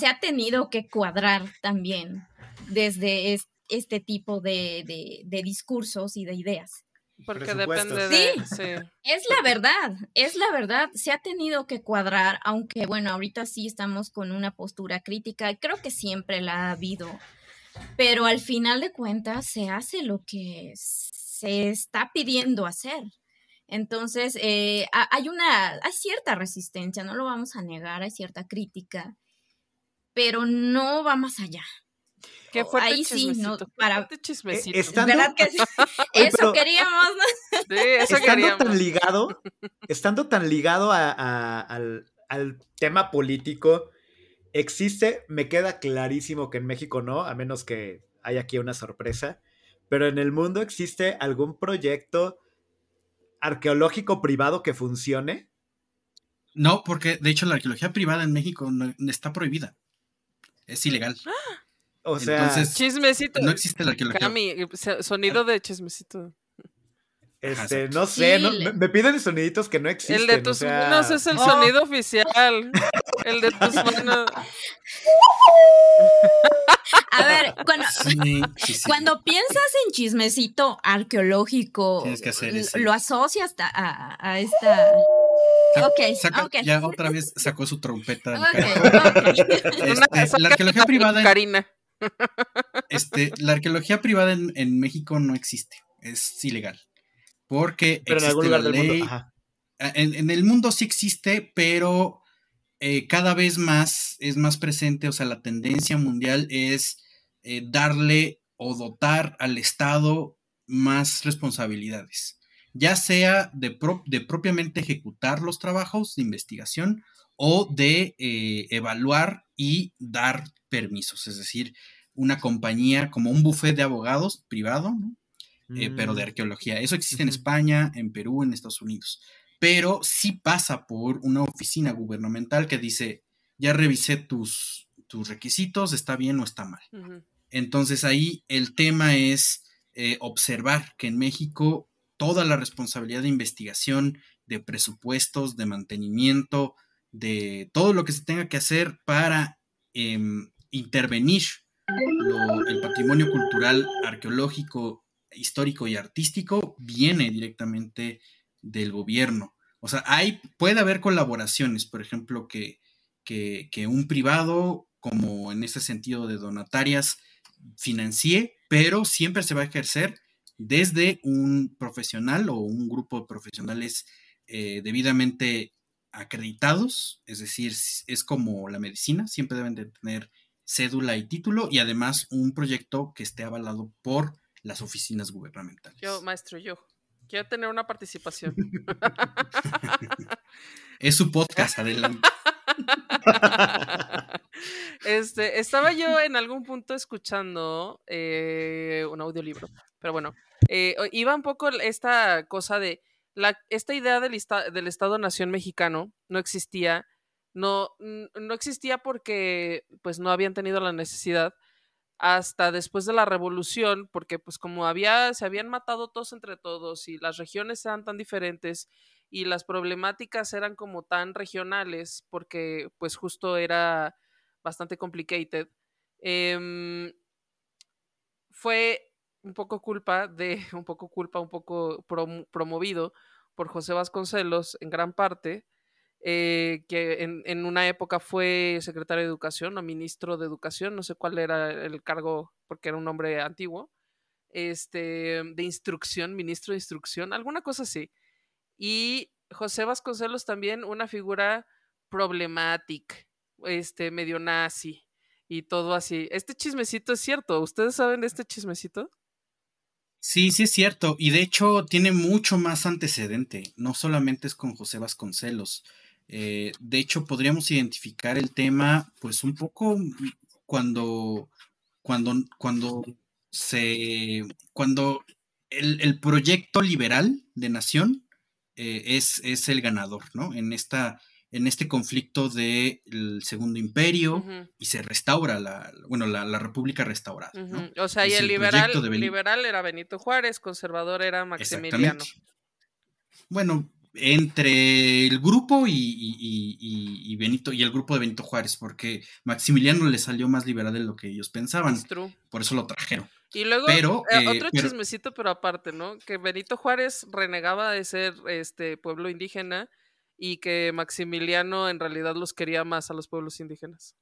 Speaker 4: se ha tenido que cuadrar también desde este, tipo de, de discursos y de ideas
Speaker 2: Porque depende de...
Speaker 4: Sí, es la verdad, es la verdad. Se ha tenido que cuadrar, aunque bueno, ahorita sí estamos con una postura crítica, creo que siempre la ha habido, pero al final de cuentas se hace lo que se está pidiendo hacer. Entonces, eh, hay una, hay cierta resistencia, no lo vamos a negar, hay cierta crítica, pero no va más allá.
Speaker 2: Qué fuerte Ahí sí, no, para
Speaker 3: chismecito. Estando... ¿Verdad que
Speaker 4: eso queríamos?
Speaker 2: Sí, eso
Speaker 3: estando
Speaker 2: queríamos.
Speaker 3: tan ligado, estando tan ligado a, al, al, tema político, existe, me queda clarísimo que en México no, a menos que haya aquí una sorpresa, pero en el mundo existe algún proyecto arqueológico privado que funcione?
Speaker 5: No, porque de hecho la arqueología privada en México no, está prohibida. Es ilegal.
Speaker 3: O sea,
Speaker 2: chismecito.
Speaker 5: No existe la arqueología.
Speaker 2: Cami, sonido de chismecito.
Speaker 3: Este, no sé, me, piden soniditos que no existen.
Speaker 2: El de tus manos es el sonido oficial. El de tus manos.
Speaker 4: A ver, cuando, cuando piensas en chismecito arqueológico, lo asocias a, a, esta. Ok,
Speaker 5: Ya otra vez sacó su trompeta. Este, la arqueología privada.
Speaker 2: Karina.
Speaker 5: Este, la arqueología privada en, México no existe. Es ilegal. Porque
Speaker 3: pero en algún lugar del mundo.
Speaker 5: En, el mundo sí existe, pero eh, cada vez más es más presente. O sea, la tendencia mundial es eh, darle o dotar al Estado más responsabilidades, ya sea de, de propiamente ejecutar los trabajos de investigación o de eh, evaluar y dar permisos, es decir, una compañía como un buffet de abogados privado, eh, pero de mm. arqueología. Eso existe en España, en Perú, en Estados Unidos, pero sí pasa por una oficina gubernamental que dice, ya revisé tus, tus requisitos, está bien o está mal. Entonces ahí el tema es eh, observar que en México toda la responsabilidad de investigación, de presupuestos, de mantenimiento, de todo lo que se tenga que hacer para em, intervenir el patrimonio cultural, arqueológico, histórico y artístico viene directamente del gobierno. O sea, hay, puede haber colaboraciones, por ejemplo, que, que, un privado, como en ese sentido de donatarias, financie, pero siempre se va a ejercer desde un profesional o un grupo de profesionales eh, debidamente acreditados, es decir, es como la medicina, siempre deben de tener cédula y título y además un proyecto que esté avalado por las oficinas gubernamentales.
Speaker 2: Yo, maestro, yo quiero tener una participación.
Speaker 5: es su podcast, adelante.
Speaker 2: Este, estaba yo en algún punto escuchando eh, un audiolibro, pero bueno, eh, iba un poco esta cosa de la, esta idea del, del Estado-Nación mexicano no existía, no, no existía porque pues no habían tenido la necesidad hasta después de la revolución, porque pues como había, se habían matado todos entre todos y las regiones eran tan diferentes y las problemáticas eran como tan regionales, porque pues justo era bastante complicated, em, fue un poco culpa de, un poco culpa, un poco promovido por José Vasconcelos en gran parte, eh, que en, en, una época fue secretario de Educación o ministro de Educación, no sé cuál era el cargo porque era un nombre antiguo, este, de instrucción, ministro de instrucción, alguna cosa así. Y José Vasconcelos también una figura problemática, este, medio nazi y todo así. Este chismecito es cierto, ¿ustedes saben de este chismecito?
Speaker 5: Sí, sí es cierto, y de hecho tiene mucho más antecedente, no solamente es con José Vasconcelos. Eh, de hecho, podríamos identificar el tema, pues un poco cuando, cuando, cuando se, cuando el, proyecto liberal de nación eh, es, es, el ganador, ¿no? En esta, en este conflicto del Segundo Imperio y se restaura la, bueno, la, República restaurada.
Speaker 2: O sea, y el, liberal, liberal era Benito Juárez, conservador era Maximiliano.
Speaker 5: Bueno, entre el grupo y, Benito y el grupo de Benito Juárez, porque Maximiliano le salió más liberal de lo que ellos pensaban. Por eso lo trajeron.
Speaker 2: Y luego,
Speaker 5: pero,
Speaker 2: eh, otro chismecito, pero aparte, ¿no? Que Benito Juárez renegaba de ser este pueblo indígena y que Maximiliano en realidad los quería más a los pueblos indígenas.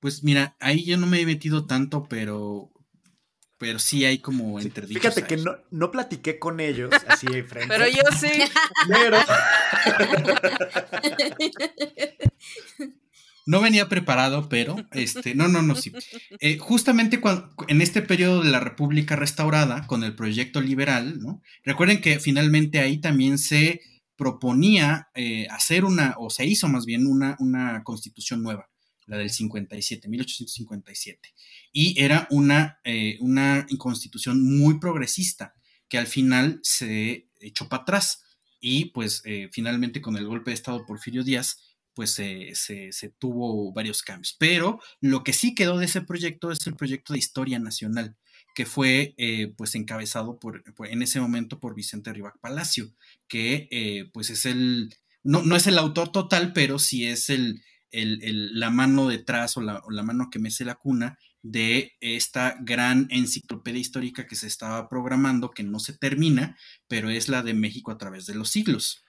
Speaker 5: Pues mira, ahí yo no me he metido tanto, pero pero sí hay como sí,
Speaker 3: Fíjate que no, no, platiqué con ellos así de frente.
Speaker 2: pero yo sí.
Speaker 3: Pero...
Speaker 5: No venía preparado, pero este, no, no, no, sí. Eh, justamente cuando, en este periodo de la República restaurada, con el proyecto liberal, ¿no? Recuerden que finalmente ahí también se proponía eh, hacer una, o se hizo más bien una, una constitución nueva, la del 57, 1857. Y era una, eh, una constitución muy progresista, que al final se echó para atrás. Y pues finalmente con el golpe de Estado Porfirio Díaz, pues se, se, tuvo varios cambios. Pero lo que sí quedó de ese proyecto es el proyecto de Historia Nacional, que fue eh, pues encabezado por, en ese momento por Vicente Rivac Palacio, que eh, pues es el, no, no, es el autor total, pero sí es el, el, la mano detrás o la, o la mano que mece la cuna de esta gran enciclopedia histórica que se estaba programando, que no se termina, pero es la de México a través de los siglos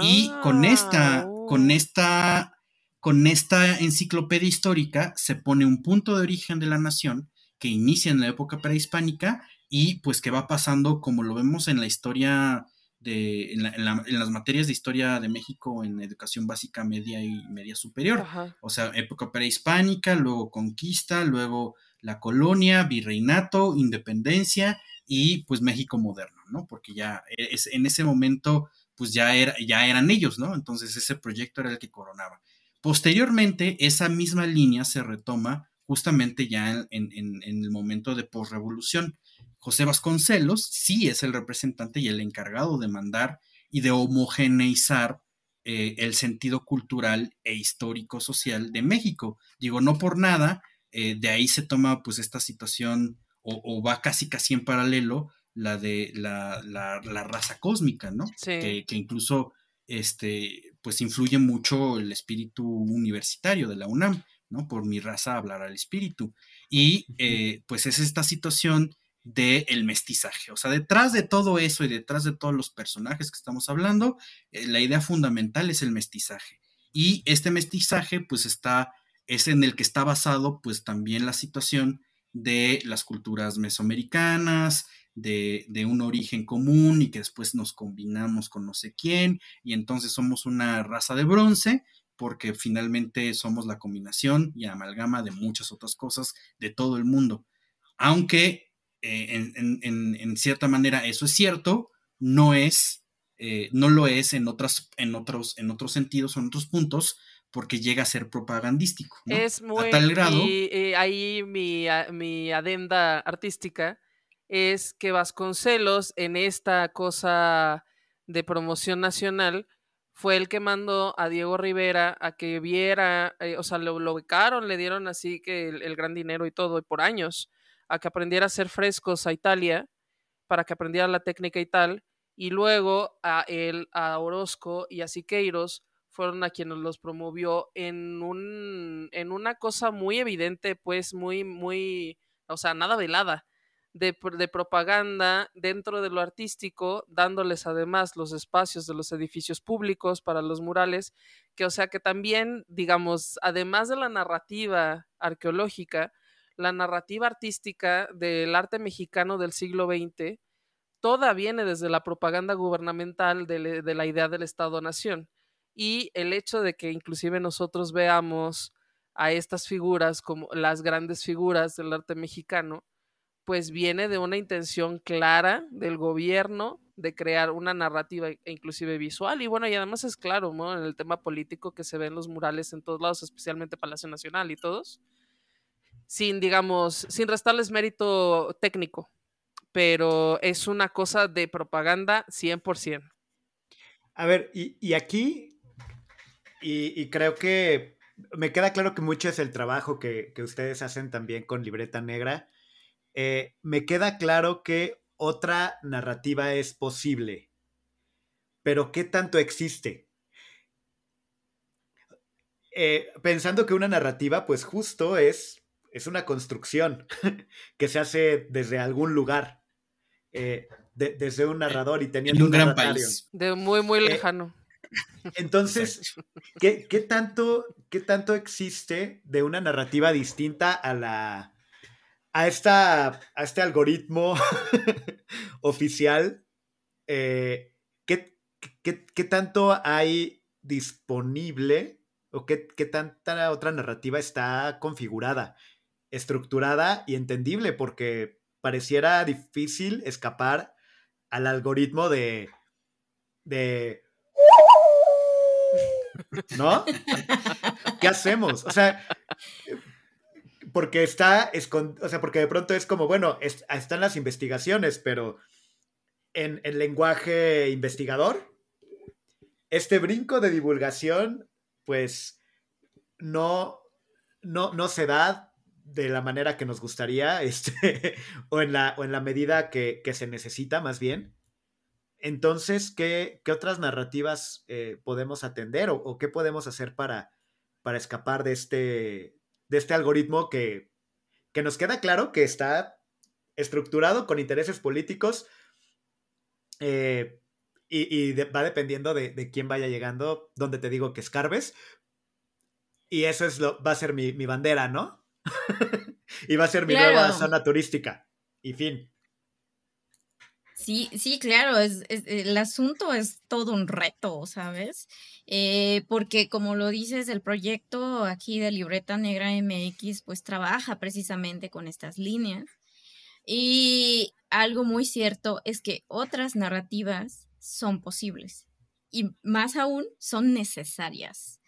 Speaker 5: y con esta, ah, con oh. esta, con esta enciclopedia histórica se pone un punto de origen de la nación que inicia en la época prehispánica y pues que va pasando como lo vemos en la historia de, en, las materias de historia de México en educación básica, media y media superior. O sea, época prehispánica, luego conquista, luego la colonia, virreinato, independencia y pues México moderno, ¿no? Porque ya es, en ese momento pues ya, era, ya eran ellos, ¿no? Entonces ese proyecto era el que coronaba. Posteriormente, esa misma línea se retoma justamente ya en, el momento de posrevolución. José Vasconcelos sí es el representante y el encargado de mandar y de homogeneizar eh, el sentido cultural e histórico social de México. Digo, no por nada, eh, de ahí se toma pues esta situación o, o, va casi casi en paralelo la de la, la, raza cósmica, ¿no? Que, que, incluso este, pues influye mucho el espíritu universitario de la UNAM, ¿no? Por mi raza hablar al espíritu. Y eh, pues es esta situación del el mestizaje. O sea, detrás de todo eso y detrás de todos los personajes que estamos hablando, eh, la idea fundamental es el mestizaje. Y este mestizaje, pues está, es en el que está basado, pues también la situación de las culturas mesoamericanas, de, un origen común y que después nos combinamos con no sé quién y entonces somos una raza de bronce porque finalmente somos la combinación y amalgama de muchas otras cosas de todo el mundo. Aunque eh, en, cierta manera eso es cierto, no es, eh, no lo es en, otras, en, otros, en otros sentidos o en otros puntos, porque llega a ser propagandístico.
Speaker 2: Es muy... A tal grado... Y, ahí mi, mi adenda artística es que Vasconcelos en esta cosa de promoción nacional fue el que mandó a Diego Rivera a que viera, eh, o sea, lo, lo, becaron, le dieron así que el, gran dinero y todo, y por años, a que aprendiera a hacer frescos a Italia, para que aprendiera la técnica y tal, y luego a él, a Orozco y a Siqueiros fueron a quienes los promovió en, un, en una cosa muy evidente, pues muy, muy, o sea, nada velada de, propaganda dentro de lo artístico, dándoles además los espacios de los edificios públicos para los murales, que o sea que también, digamos, además de la narrativa arqueológica, la narrativa artística del arte mexicano del siglo XX, toda viene desde la propaganda gubernamental de, de la idea del Estado-Nación. Y el hecho de que inclusive nosotros veamos a estas figuras como las grandes figuras del arte mexicano, pues viene de una intención clara del gobierno de crear una narrativa e inclusive visual y bueno, y además es claro. En el tema político que se ven los murales en todos lados, especialmente Palacio Nacional y todos, sin, digamos, sin restarles mérito técnico, pero es una cosa de propaganda 100%.
Speaker 3: A ver, y, aquí, y, creo que me queda claro que mucho es el trabajo que, que ustedes hacen también con Libreta Negra, eh, me queda claro que otra narrativa es posible, pero ¿qué tanto existe? Eh, pensando que una narrativa, pues justo es es una construcción que se hace desde algún lugar, eh, desde un narrador y teniendo
Speaker 5: un, gran país.
Speaker 2: De muy, muy eh, lejano.
Speaker 3: entonces, ¿qué, tanto, ¿qué tanto existe de una narrativa distinta a la a, esta, a este algoritmo oficial? Eh, ¿qué, qué, tanto hay disponible o qué, qué tanta otra narrativa está configurada? Estructurada y entendible porque pareciera difícil escapar al algoritmo de de ¿no? ¿Qué hacemos? O sea, porque está, o sea, porque de pronto es como, bueno, están las investigaciones, pero en el lenguaje investigador, este brinco de divulgación, pues, no, no, no se da de la manera que nos gustaría, este, o, en la, o en la medida que, se necesita más bien. Entonces, ¿qué, otras narrativas eh, podemos atender o, qué podemos hacer para, para escapar de este, de este algoritmo que, que nos queda claro que está estructurado con intereses políticos eh, y, va dependiendo de, quién vaya llegando, donde te digo que escarbes. Y eso es lo, va a ser mi, mi bandera, ¿no? y va a ser mi nueva zona turística. Y fin.
Speaker 4: Sí, sí, claro, es, el asunto es todo un reto, ¿sabes? Eh, porque como lo dices, el proyecto aquí de Libreta Negra MX pues trabaja precisamente con estas líneas. Y algo muy cierto es que otras narrativas son posibles y más aún son necesarias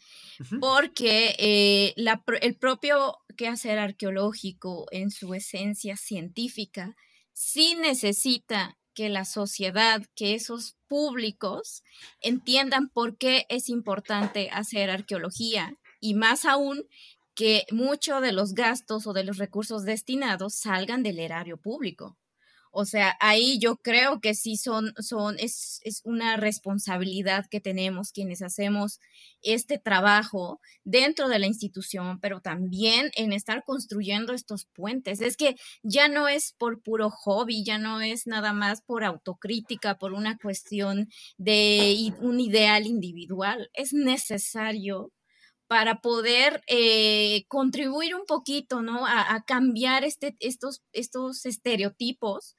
Speaker 4: porque eh, el propio quehacer arqueológico en su esencia científica sí necesita que la sociedad, que esos públicos entiendan por qué es importante hacer arqueología y más aún que muchos de los gastos o de los recursos destinados salgan del erario público. O sea, ahí yo creo que sí son, son, es, es, una responsabilidad que tenemos quienes hacemos este trabajo dentro de la institución, pero también en estar construyendo estos puentes. Es que ya no es por puro hobby, ya no es nada más por autocrítica, por una cuestión de un ideal individual. Es necesario para poder eh, contribuir un poquito, ¿no? A, cambiar este, estos, estos estereotipos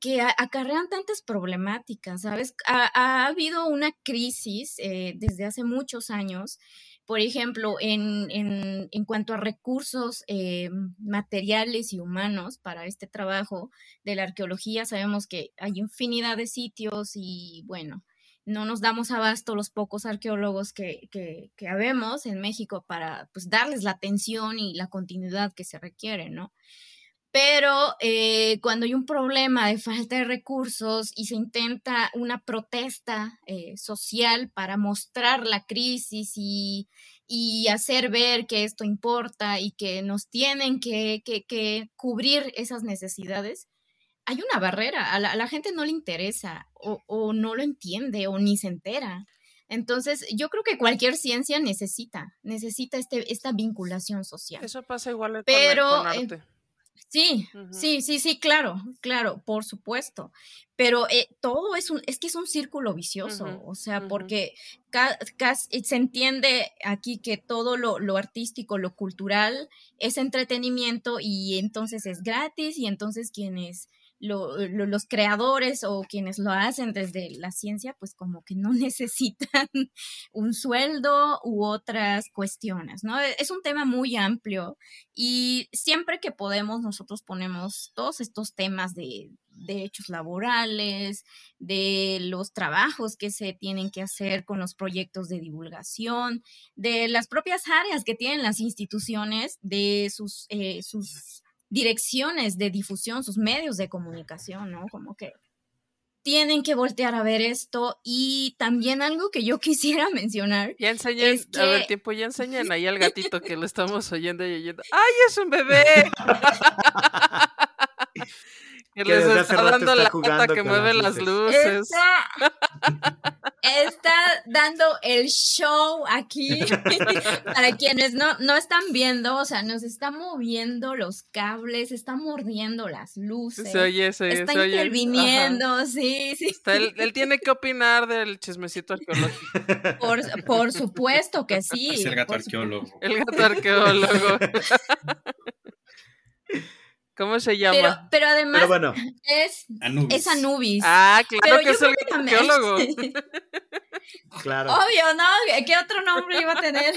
Speaker 4: que acarrean tantas problemáticas, ¿sabes? Ha, habido una crisis eh, desde hace muchos años, por ejemplo, en, en, cuanto a recursos eh, materiales y humanos para este trabajo de la arqueología, sabemos que hay infinidad de sitios y bueno, no nos damos abasto los pocos arqueólogos que, que, que habemos en México para pues, darles la atención y la continuidad que se requiere, ¿no? Pero eh, cuando hay un problema de falta de recursos y se intenta una protesta eh, social para mostrar la crisis y, y, hacer ver que esto importa y que nos tienen que, que, que cubrir esas necesidades, hay una barrera, a la, gente no le interesa o, no lo entiende o ni se entera. Entonces, yo creo que cualquier ciencia necesita, necesita este, esta vinculación social.
Speaker 2: Eso pasa igual Pero, con, arte.
Speaker 4: sí, sí, sí, sí, claro, claro, por supuesto. Pero eh, todo es un, es que es un círculo vicioso, o sea, porque se entiende aquí que todo lo, lo, artístico, lo cultural es entretenimiento y entonces es gratis y entonces quienes los creadores o quienes lo hacen desde la ciencia, pues como que no necesitan un sueldo u otras cuestiones, ¿no? E, es un tema muy amplio y siempre que podemos nosotros ponemos todos estos temas de derechos laborales, de los trabajos que se tienen que hacer con los proyectos de divulgación, de las propias áreas que tienen las instituciones, de sus, eh, sus direcciones de difusión, sus medios de comunicación, ¿no? Como que tienen que voltear a ver esto y también algo que yo quisiera mencionar.
Speaker 2: Ya enseñan, a ver, tiempo, ya enseñan ahí al gatito que lo estamos oyendo y oyendo. ¡Ay, es un bebé! que, les está dando la pata que mueve las luces.
Speaker 4: Está dando el show aquí. Para quienes no, no están viendo, o sea, nos está moviendo los cables, está mordiendo las luces.
Speaker 2: Se oye, se
Speaker 4: oye, está interviniendo, sí, sí.
Speaker 2: él, tiene que opinar del chismecito arqueológico.
Speaker 4: Por, por supuesto que sí.
Speaker 5: Es el gato arqueólogo.
Speaker 2: El gato arqueólogo. ¿Cómo se llama?
Speaker 4: Pero, además es, Anubis. es Anubis.
Speaker 2: Ah, claro que es el arqueólogo.
Speaker 3: claro.
Speaker 4: Obvio, ¿no? ¿Qué otro nombre iba a tener?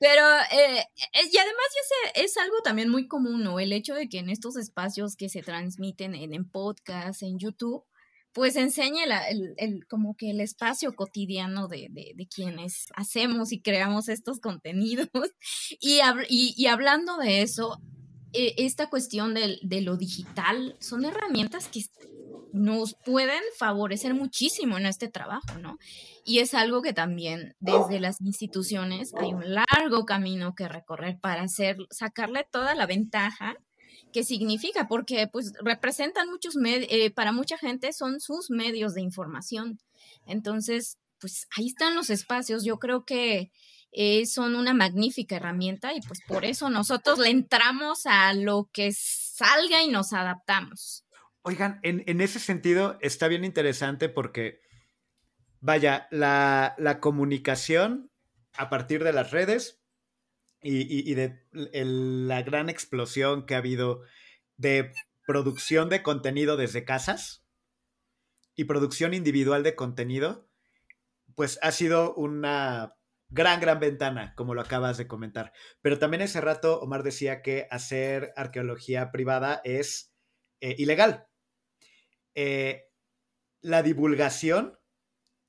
Speaker 4: Pero, eh, eh, y además es, es algo también muy común, ¿no? El hecho de que en estos espacios que se transmiten en, en podcast, en YouTube, pues enseña el, el, como que el espacio cotidiano de, de, de, quienes hacemos y creamos estos contenidos. Y, y, y hablando de eso, esta cuestión de, de, lo digital son herramientas que nos pueden favorecer muchísimo en este trabajo, ¿no? Y es algo que también desde las instituciones hay un largo camino que recorrer para hacer, sacarle toda la ventaja que significa, porque pues representan muchos, eh, para mucha gente son sus medios de información. Entonces, pues ahí están los espacios. Yo creo que eh, son una magnífica herramienta y pues por eso nosotros le entramos a lo que salga y nos adaptamos.
Speaker 3: Oigan, en, ese sentido está bien interesante porque, vaya, la, comunicación a partir de las redes y, de la gran explosión que ha habido de producción de contenido desde casas y producción individual de contenido, pues ha sido una gran, gran ventana, como lo acabas de comentar. Pero también ese rato Omar decía que hacer arqueología privada es eh, ilegal. Eh, la divulgación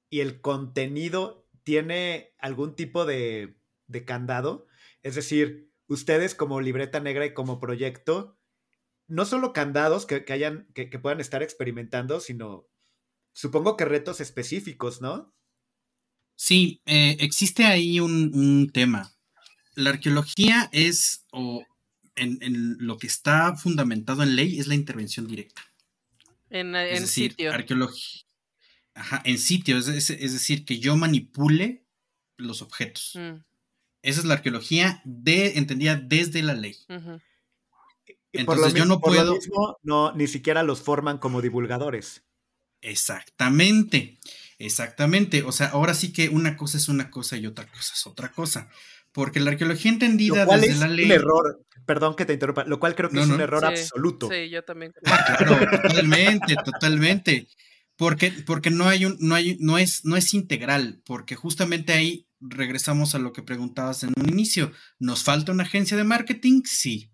Speaker 3: y el contenido tiene algún tipo de, candado. Es decir, ustedes como libreta negra y como proyecto, no solo candados que, hayan, que puedan estar experimentando, sino supongo que retos específicos, ¿no?
Speaker 5: Sí, eh, existe ahí un, tema. La arqueología es, o en, lo que está fundamentado en ley, es la intervención directa.
Speaker 2: En, en sitio.
Speaker 5: Arqueología. Ajá, en sitio, es, decir, que yo manipule los objetos. Mm. Esa es la arqueología de, entendida desde la ley.
Speaker 3: Entonces yo no puedo. no, ni siquiera los forman como divulgadores.
Speaker 5: Exactamente. Exactamente, o sea, ahora sí que una cosa es una cosa y otra cosa es otra cosa, porque la arqueología entendida desde
Speaker 3: es
Speaker 5: la ley...
Speaker 3: Un error, perdón que te interrumpa, lo cual creo que es un error absoluto.
Speaker 2: Sí, yo también
Speaker 5: ah, claro, totalmente, totalmente, porque, porque no hay un, no hay, no es, no es integral, porque justamente ahí regresamos a lo que preguntabas en un inicio, ¿nos falta una agencia de marketing? Sí,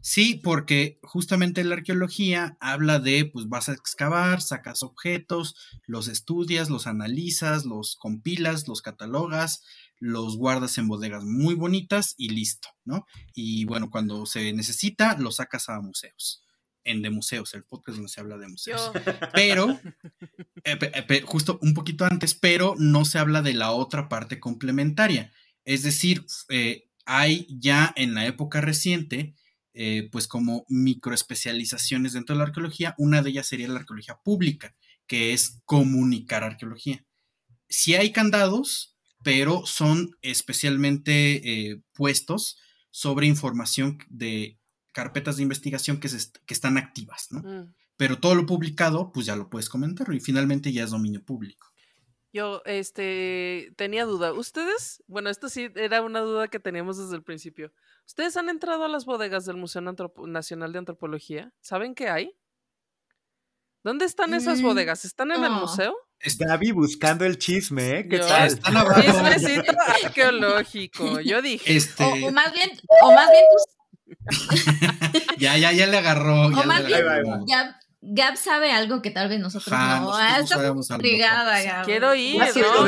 Speaker 5: Sí, porque justamente la arqueología habla de, pues vas a excavar, sacas objetos, los estudias, los analizas, los compilas, los catalogas, los guardas en bodegas muy bonitas y listo, ¿no? Y bueno, cuando se necesita, los sacas a museos. En de museos, el podcast donde se habla de museos. Pero, eh, eh, justo un poquito antes, pero no se habla de la otra parte complementaria. Es decir, eh, hay ya en la época reciente eh, pues como microespecializaciones dentro de la arqueología. Una de ellas sería la arqueología pública, que es comunicar arqueología. Sí hay candados, pero son especialmente eh, puestos sobre información de carpetas de investigación que, que están activas, ¿no? Mm. Pero todo lo publicado, pues ya lo puedes comentar y finalmente ya es dominio público.
Speaker 2: Yo, este, tenía duda. ¿Ustedes? Bueno, esto sí era una duda que teníamos desde el principio. ¿Ustedes han entrado a las bodegas del Museo Nacional de Antropología? ¿Saben qué hay? ¿Dónde están esas mm, bodegas? ¿Están en el museo?
Speaker 3: Gaby buscando el chisme, ¿eh? ¿Qué tal?
Speaker 5: Están.
Speaker 2: Chismecito arqueológico. Yo dije.
Speaker 4: Este... O, más bien, o más bien
Speaker 5: ya, ya, ya le agarró.
Speaker 4: O más bien, ya, Gab sabe algo que tal vez nosotros no. Ah, está intrigada, Gab.
Speaker 2: Quiero ir, ¿no?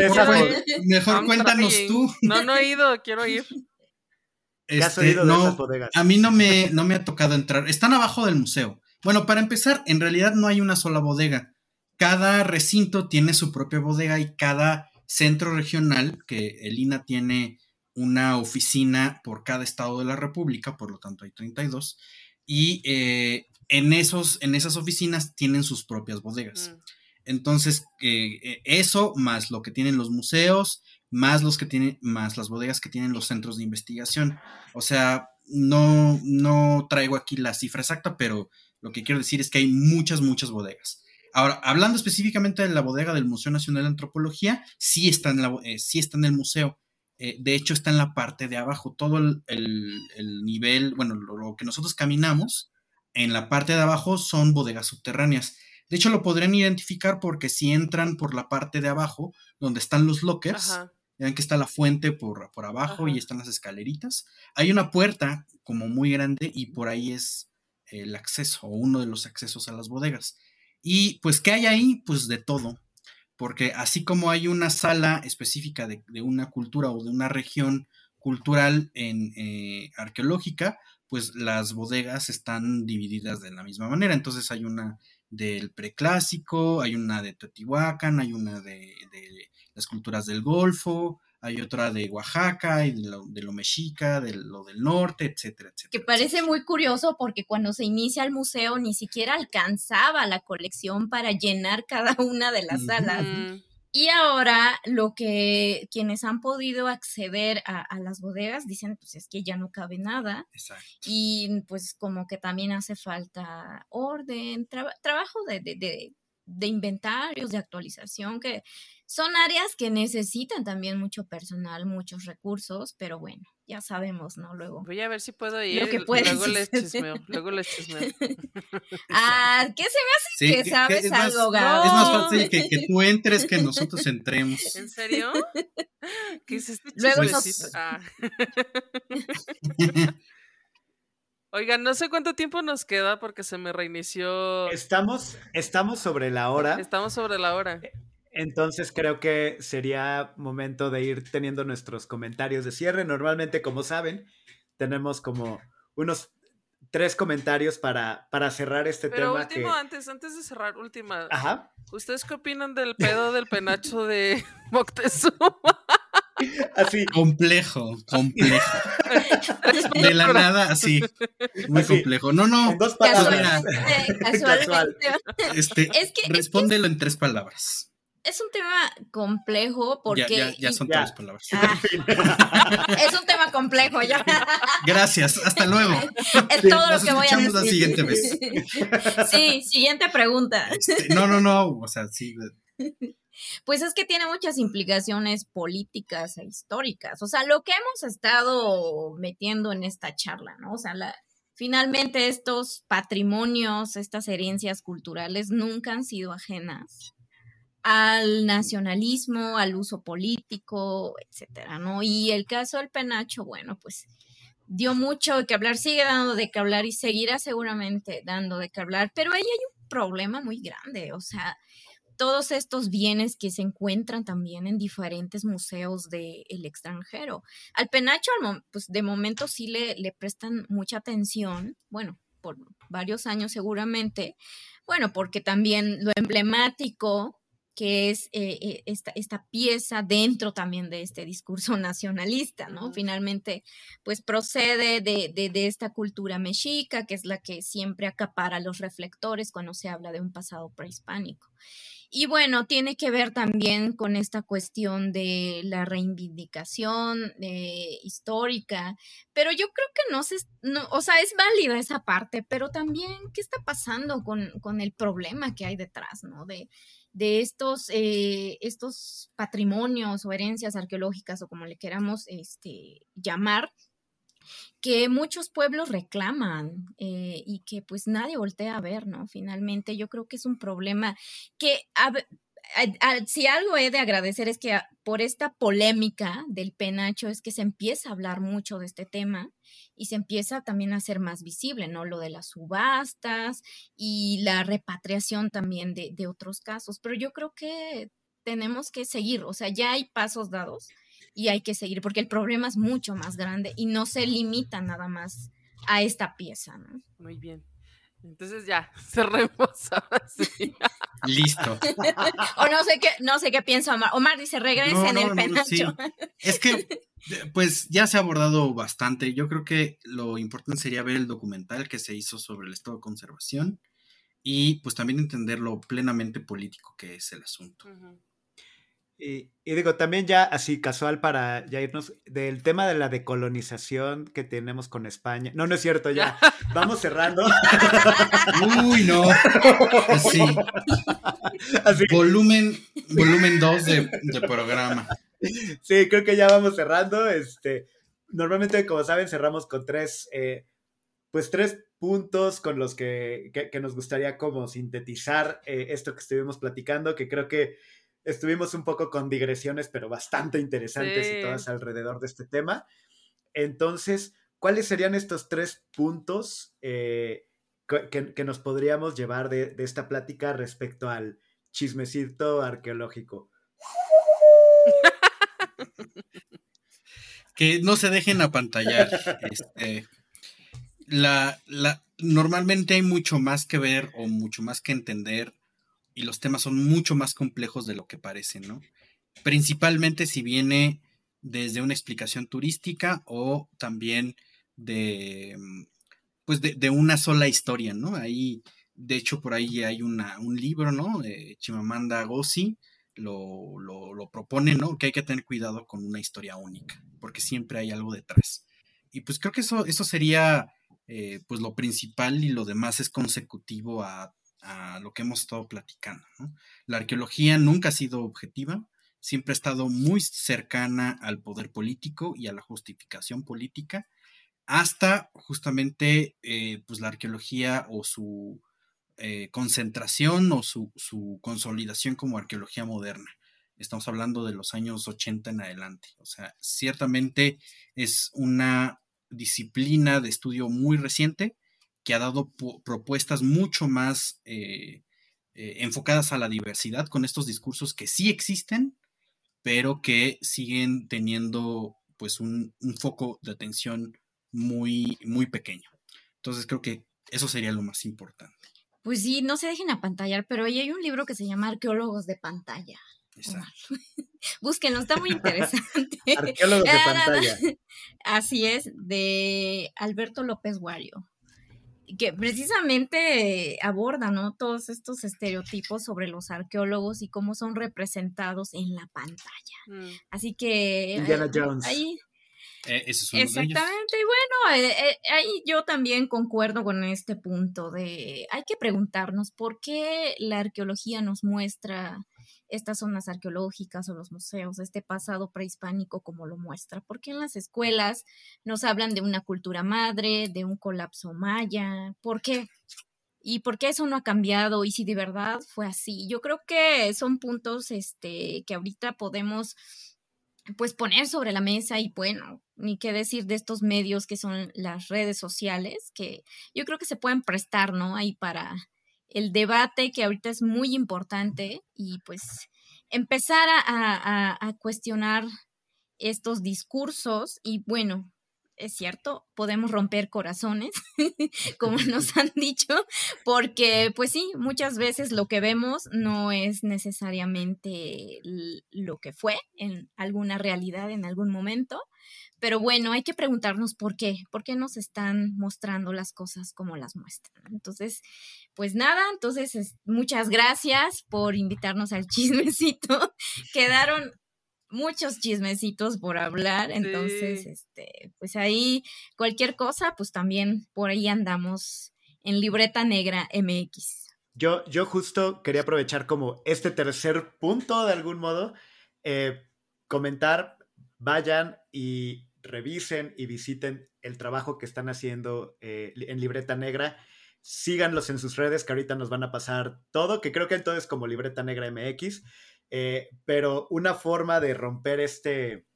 Speaker 5: Mejor, cuéntanos tú.
Speaker 2: No, no he ido, quiero ir.
Speaker 5: Este, no, a mí no me, no me ha tocado entrar. Están abajo del museo. Bueno, para empezar, en realidad no hay una sola bodega. Cada recinto tiene su propia bodega y cada centro regional, que el INA tiene una oficina por cada estado de la República, por lo tanto hay 32, y eh, en, esos, en esas oficinas tienen sus propias bodegas. Mm. Entonces, eh, eso más lo que tienen los museos, más los que tienen, más las bodegas que tienen los centros de investigación. O sea, no, no traigo aquí la cifra exacta, pero lo que quiero decir es que hay muchas, muchas bodegas. Ahora, hablando específicamente de la bodega del Museo Nacional de Antropología, sí está en, la, eh, está en el museo. Eh, de hecho, está en la parte de abajo. Todo el, nivel, bueno, lo, que nosotros caminamos, en la parte de abajo son bodegas subterráneas. De hecho, lo podrían identificar porque si entran por la parte de abajo, donde están los lockers, vean que está la fuente por, por abajo y están las escaleritas. Hay una puerta como muy grande y por ahí es el acceso o uno de los accesos a las bodegas. Y pues, ¿qué hay ahí? Pues de todo. Porque así como hay una sala específica de, una cultura o de una región cultural en eh, arqueológica, pues las bodegas están divididas de la misma manera. Entonces hay una del preclásico, hay una de Teotihuacán, hay una de, de las culturas del Golfo, hay otra de Oaxaca y de lo, de lo mexica, de lo del norte, etcétera, etcétera.
Speaker 4: Que parece muy curioso porque cuando se inicia el museo ni siquiera alcanzaba la colección para llenar cada una de las salas. Y ahora lo que quienes han podido acceder a, las bodegas dicen, pues es que ya no cabe nada. Exacto. Y pues como que también hace falta orden, trabajo de, de, de inventarios, de actualización, que son áreas que necesitan también mucho personal, muchos recursos, pero bueno, ya sabemos, ¿no? Luego.
Speaker 2: Voy a ver si puedo ir. luego les chismeo, luego les chismeo.
Speaker 4: ah, ¿qué se me hace que sabes algo, Gabo?
Speaker 5: Es más fácil que, que, tú entres que nosotros entremos.
Speaker 2: ¿En serio? ¿Qué es este Luego nos... ah. Oigan, no sé cuánto tiempo nos queda porque se me reinició.
Speaker 3: Estamos, estamos sobre la hora.
Speaker 2: Estamos sobre la hora.
Speaker 3: Entonces creo que sería momento de ir teniendo nuestros comentarios de cierre. Normalmente, como saben, tenemos como unos tres comentarios para, para cerrar este
Speaker 2: Pero
Speaker 3: tema.
Speaker 2: último, antes, antes de cerrar, última. Ajá. ¿Ustedes qué opinan del pedo del penacho de Moctezuma?
Speaker 3: Así.
Speaker 5: Complejo, complejo. De la nada, así. Muy complejo. No, no.
Speaker 3: dos palabras.
Speaker 5: Casual. Este, es que, respóndelo en tres palabras
Speaker 4: es un tema complejo porque...
Speaker 5: Ya, son tres palabras.
Speaker 4: Ah. es un tema complejo, ya.
Speaker 5: Gracias, hasta luego.
Speaker 4: Es todo lo que voy a decir.
Speaker 5: la siguiente vez.
Speaker 4: Sí, siguiente pregunta.
Speaker 5: Este, no, no, no, o sea, sí.
Speaker 4: Pues es que tiene muchas implicaciones políticas e históricas. O sea, lo que hemos estado metiendo en esta charla, ¿no? O sea, la, finalmente estos patrimonios, estas herencias culturales nunca han sido ajenas al nacionalismo, al uso político, etcétera, ¿no? Y el caso del penacho, bueno, pues dio mucho de que hablar, sigue dando de que hablar y seguirá seguramente dando de que hablar, pero ahí hay un problema muy grande, o sea, todos estos bienes que se encuentran también en diferentes museos del extranjero. Al penacho, pues de momento sí le, le prestan mucha atención, bueno, por varios años seguramente, bueno, porque también lo emblemático que es eh, eh, esta, esta, pieza dentro también de este discurso nacionalista, ¿no? Finalmente, pues procede de, de, esta cultura mexica, que es la que siempre acapara los reflectores cuando se habla de un pasado prehispánico. Y bueno, tiene que ver también con esta cuestión de la reivindicación eh, histórica, pero yo creo que no se, no, o sea, es válida esa parte, pero también, ¿qué está pasando con, con el problema que hay detrás, ¿no? De, de estos, eh, estos patrimonios o herencias arqueológicas o como le queramos este, llamar, que muchos pueblos reclaman eh, y que pues nadie voltea a ver, ¿no? Finalmente yo creo que es un problema que si algo he de agradecer es que por esta polémica del penacho es que se empieza a hablar mucho de este tema y se empieza también a hacer más visible, ¿no? Lo de las subastas y la repatriación también de, de otros casos. Pero yo creo que tenemos que seguir, o sea, ya hay pasos dados y hay que seguir porque el problema es mucho más grande y no se limita nada más a esta pieza, ¿no?
Speaker 2: Muy bien. Entonces ya, cerremos ahora sí.
Speaker 5: Listo.
Speaker 4: o no sé qué, no sé qué piensa Omar. Omar dice, regresen en el penacho.
Speaker 5: Es que, pues ya se ha abordado bastante. Yo creo que lo importante sería ver el documental que se hizo sobre el estado de conservación. y pues también entender lo plenamente político que es el asunto.
Speaker 3: Y, digo, también ya así casual para ya irnos del tema de la decolonización que tenemos con España. No, no es cierto, ya. Vamos cerrando.
Speaker 5: Uy, no. Así. Volumen, volumen 2 de, programa.
Speaker 3: Sí, creo que ya vamos cerrando. Este, normalmente, como saben, cerramos con tres, eh, pues tres puntos con los que, nos gustaría como sintetizar eh, esto que estuvimos platicando, que creo que estuvimos un poco con digresiones, pero bastante interesantes y todas alrededor de este tema. Entonces, ¿cuáles serían estos tres puntos eh, que, nos podríamos llevar de, esta plática respecto al chismecito arqueológico?
Speaker 5: que no se dejen apantallar. Este, la, la, normalmente hay mucho más que ver o mucho más que entender y los temas son mucho más complejos de lo que parecen, ¿no? Principalmente si viene desde una explicación turística o también de, mm, pues de, una sola historia, ¿no? Ahí, de hecho, por ahí hay una, un libro, ¿no? De Chimamanda Gossi, lo, lo, propone, ¿no? Que hay que tener cuidado con una historia única, porque siempre hay algo detrás. Y pues creo que eso, eso sería, eh, pues lo principal y lo demás es consecutivo a a lo que hemos estado platicando. La arqueología nunca ha sido objetiva, siempre ha estado muy cercana al poder político y a la justificación política, hasta justamente eh, pues la arqueología o su eh, concentración o su, su, consolidación como arqueología moderna. Estamos hablando de los años 80 en adelante. O sea, ciertamente es una disciplina de estudio muy reciente, que ha dado propuestas mucho más eh, eh, enfocadas a la diversidad con estos discursos que sí existen, pero que siguen teniendo pues un, foco de atención muy, muy pequeño. Entonces creo que eso sería lo más importante.
Speaker 4: Pues sí, no se dejen apantallar, pero ahí hay un libro que se llama Arqueólogos de Pantalla. Exacto. Búsquenlo, está muy interesante.
Speaker 3: Arqueólogos de Pantalla.
Speaker 4: Así es, de Alberto López Guario que precisamente aborda ¿no? todos estos estereotipos sobre los arqueólogos y cómo son representados en la pantalla. Mm. Así que...
Speaker 3: Indiana eh, Jones.
Speaker 4: Ahí,
Speaker 5: eh,
Speaker 4: exactamente, y bueno, eh, ahí yo también concuerdo con este punto de hay que preguntarnos por qué la arqueología nos muestra estas zonas arqueológicas o los museos, este pasado prehispánico como lo muestra, porque en las escuelas nos hablan de una cultura madre, de un colapso maya, ¿por qué? ¿Y por qué eso no ha cambiado? Y si de verdad fue así. Yo creo que son puntos este, que ahorita podemos pues poner sobre la mesa y bueno, ni qué decir de estos medios que son las redes sociales, que yo creo que se pueden prestar, ¿no? Ahí para el debate que ahorita es muy importante y pues empezar a, a, cuestionar estos discursos y bueno, es cierto, podemos romper corazones, como nos han dicho, porque pues sí, muchas veces lo que vemos no es necesariamente lo que fue en alguna realidad en algún momento, pero bueno, hay que preguntarnos por qué, por qué nos están mostrando las cosas como las muestran. Entonces, pues nada, entonces muchas gracias por invitarnos al chismecito. Quedaron muchos chismecitos por hablar, entonces, este, pues ahí cualquier cosa, pues también por ahí andamos en Libreta Negra MX.
Speaker 3: Yo, yo justo quería aprovechar como este tercer punto de algún modo, eh, comentar, vayan y revisen y visiten el trabajo que están haciendo eh, en Libreta Negra. Síganlos en sus redes que ahorita nos van a pasar todo, que creo que todo es como Libreta Negra MX, eh, pero una forma de romper este,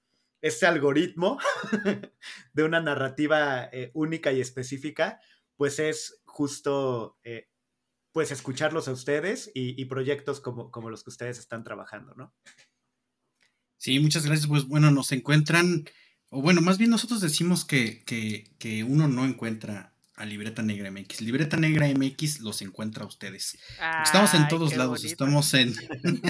Speaker 3: este algoritmo de una narrativa eh, única y específica, pues es justo pues escucharlos a ustedes y, y, proyectos como, como los que ustedes están trabajando, ¿no?
Speaker 5: Sí, muchas gracias. Pues bueno, nos encuentran o bueno, más bien nosotros decimos que, uno no encuentra a Libreta Negra MX. Libreta Negra MX los encuentra a ustedes. Estamos en todos lados. Estamos en,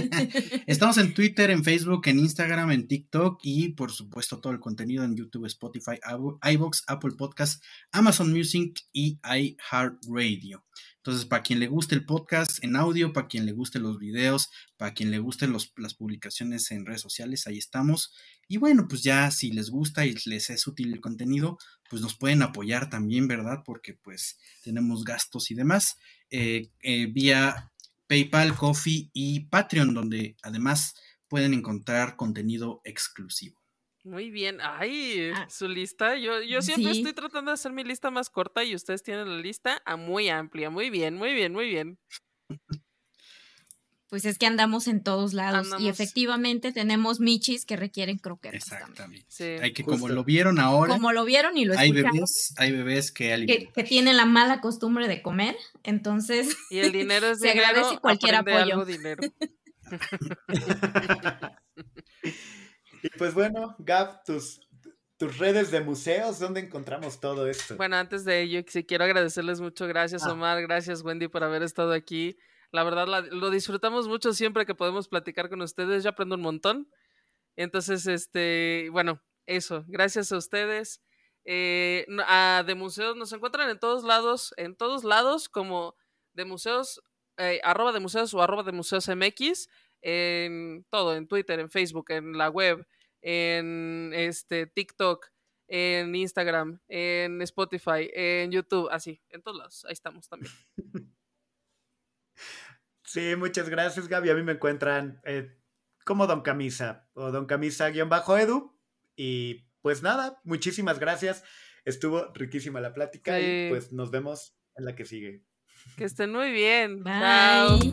Speaker 5: estamos en Twitter, en Facebook, en Instagram, en TikTok y por supuesto todo el contenido en YouTube, Spotify, iBox, Apple Podcast, Amazon Music y iHeartRadio. Entonces, para quien le guste el podcast en audio, para quien le guste los videos, para quien le gusten las publicaciones en redes sociales, ahí estamos. Y bueno, pues ya si les gusta y les es útil el contenido, pues nos pueden apoyar también, ¿verdad? Porque pues tenemos gastos y demás. Eh, eh, vía PayPal, Coffee y Patreon, donde además pueden encontrar contenido exclusivo.
Speaker 2: Muy bien. Ay, ah. su lista. Yo, yo siempre estoy tratando de hacer mi lista más corta y ustedes tienen la lista muy amplia. Muy bien, muy bien, muy bien.
Speaker 4: Pues es que andamos en todos lados y efectivamente tenemos michis que requieren croquetas.
Speaker 5: Exactamente. Hay que, como lo vieron ahora.
Speaker 4: Como lo vieron y lo
Speaker 5: hay Bebés, hay bebés que,
Speaker 4: que, tienen la mala costumbre de comer, entonces.
Speaker 2: Y el dinero es se agradece cualquier apoyo. Dinero.
Speaker 3: Y pues bueno, Gab, tus, tus redes de museos, ¿dónde encontramos todo esto?
Speaker 2: Bueno, antes de ello, sí quiero agradecerles mucho. Gracias, ah. Omar. Gracias, Wendy, por haber estado aquí. La verdad, lo disfrutamos mucho siempre que podemos platicar con ustedes. Yo aprendo un montón. Entonces, este, bueno, eso. Gracias a ustedes. Eh, a de museos nos encuentran en todos lados, en todos lados, como de museos, eh, arroba de museos o arroba de museos MX, en todo, en Twitter, en Facebook, en la web, en este TikTok, en Instagram, en Spotify, en YouTube, así, en todos lados. Ahí estamos también.
Speaker 3: Sí, muchas gracias, Gaby. A mí me encuentran eh, como Don Camisa o Don Camisa-Edu. Y pues nada, muchísimas gracias. Estuvo riquísima la plática y pues nos vemos en la que sigue.
Speaker 2: Que estén muy bien.
Speaker 4: Bye.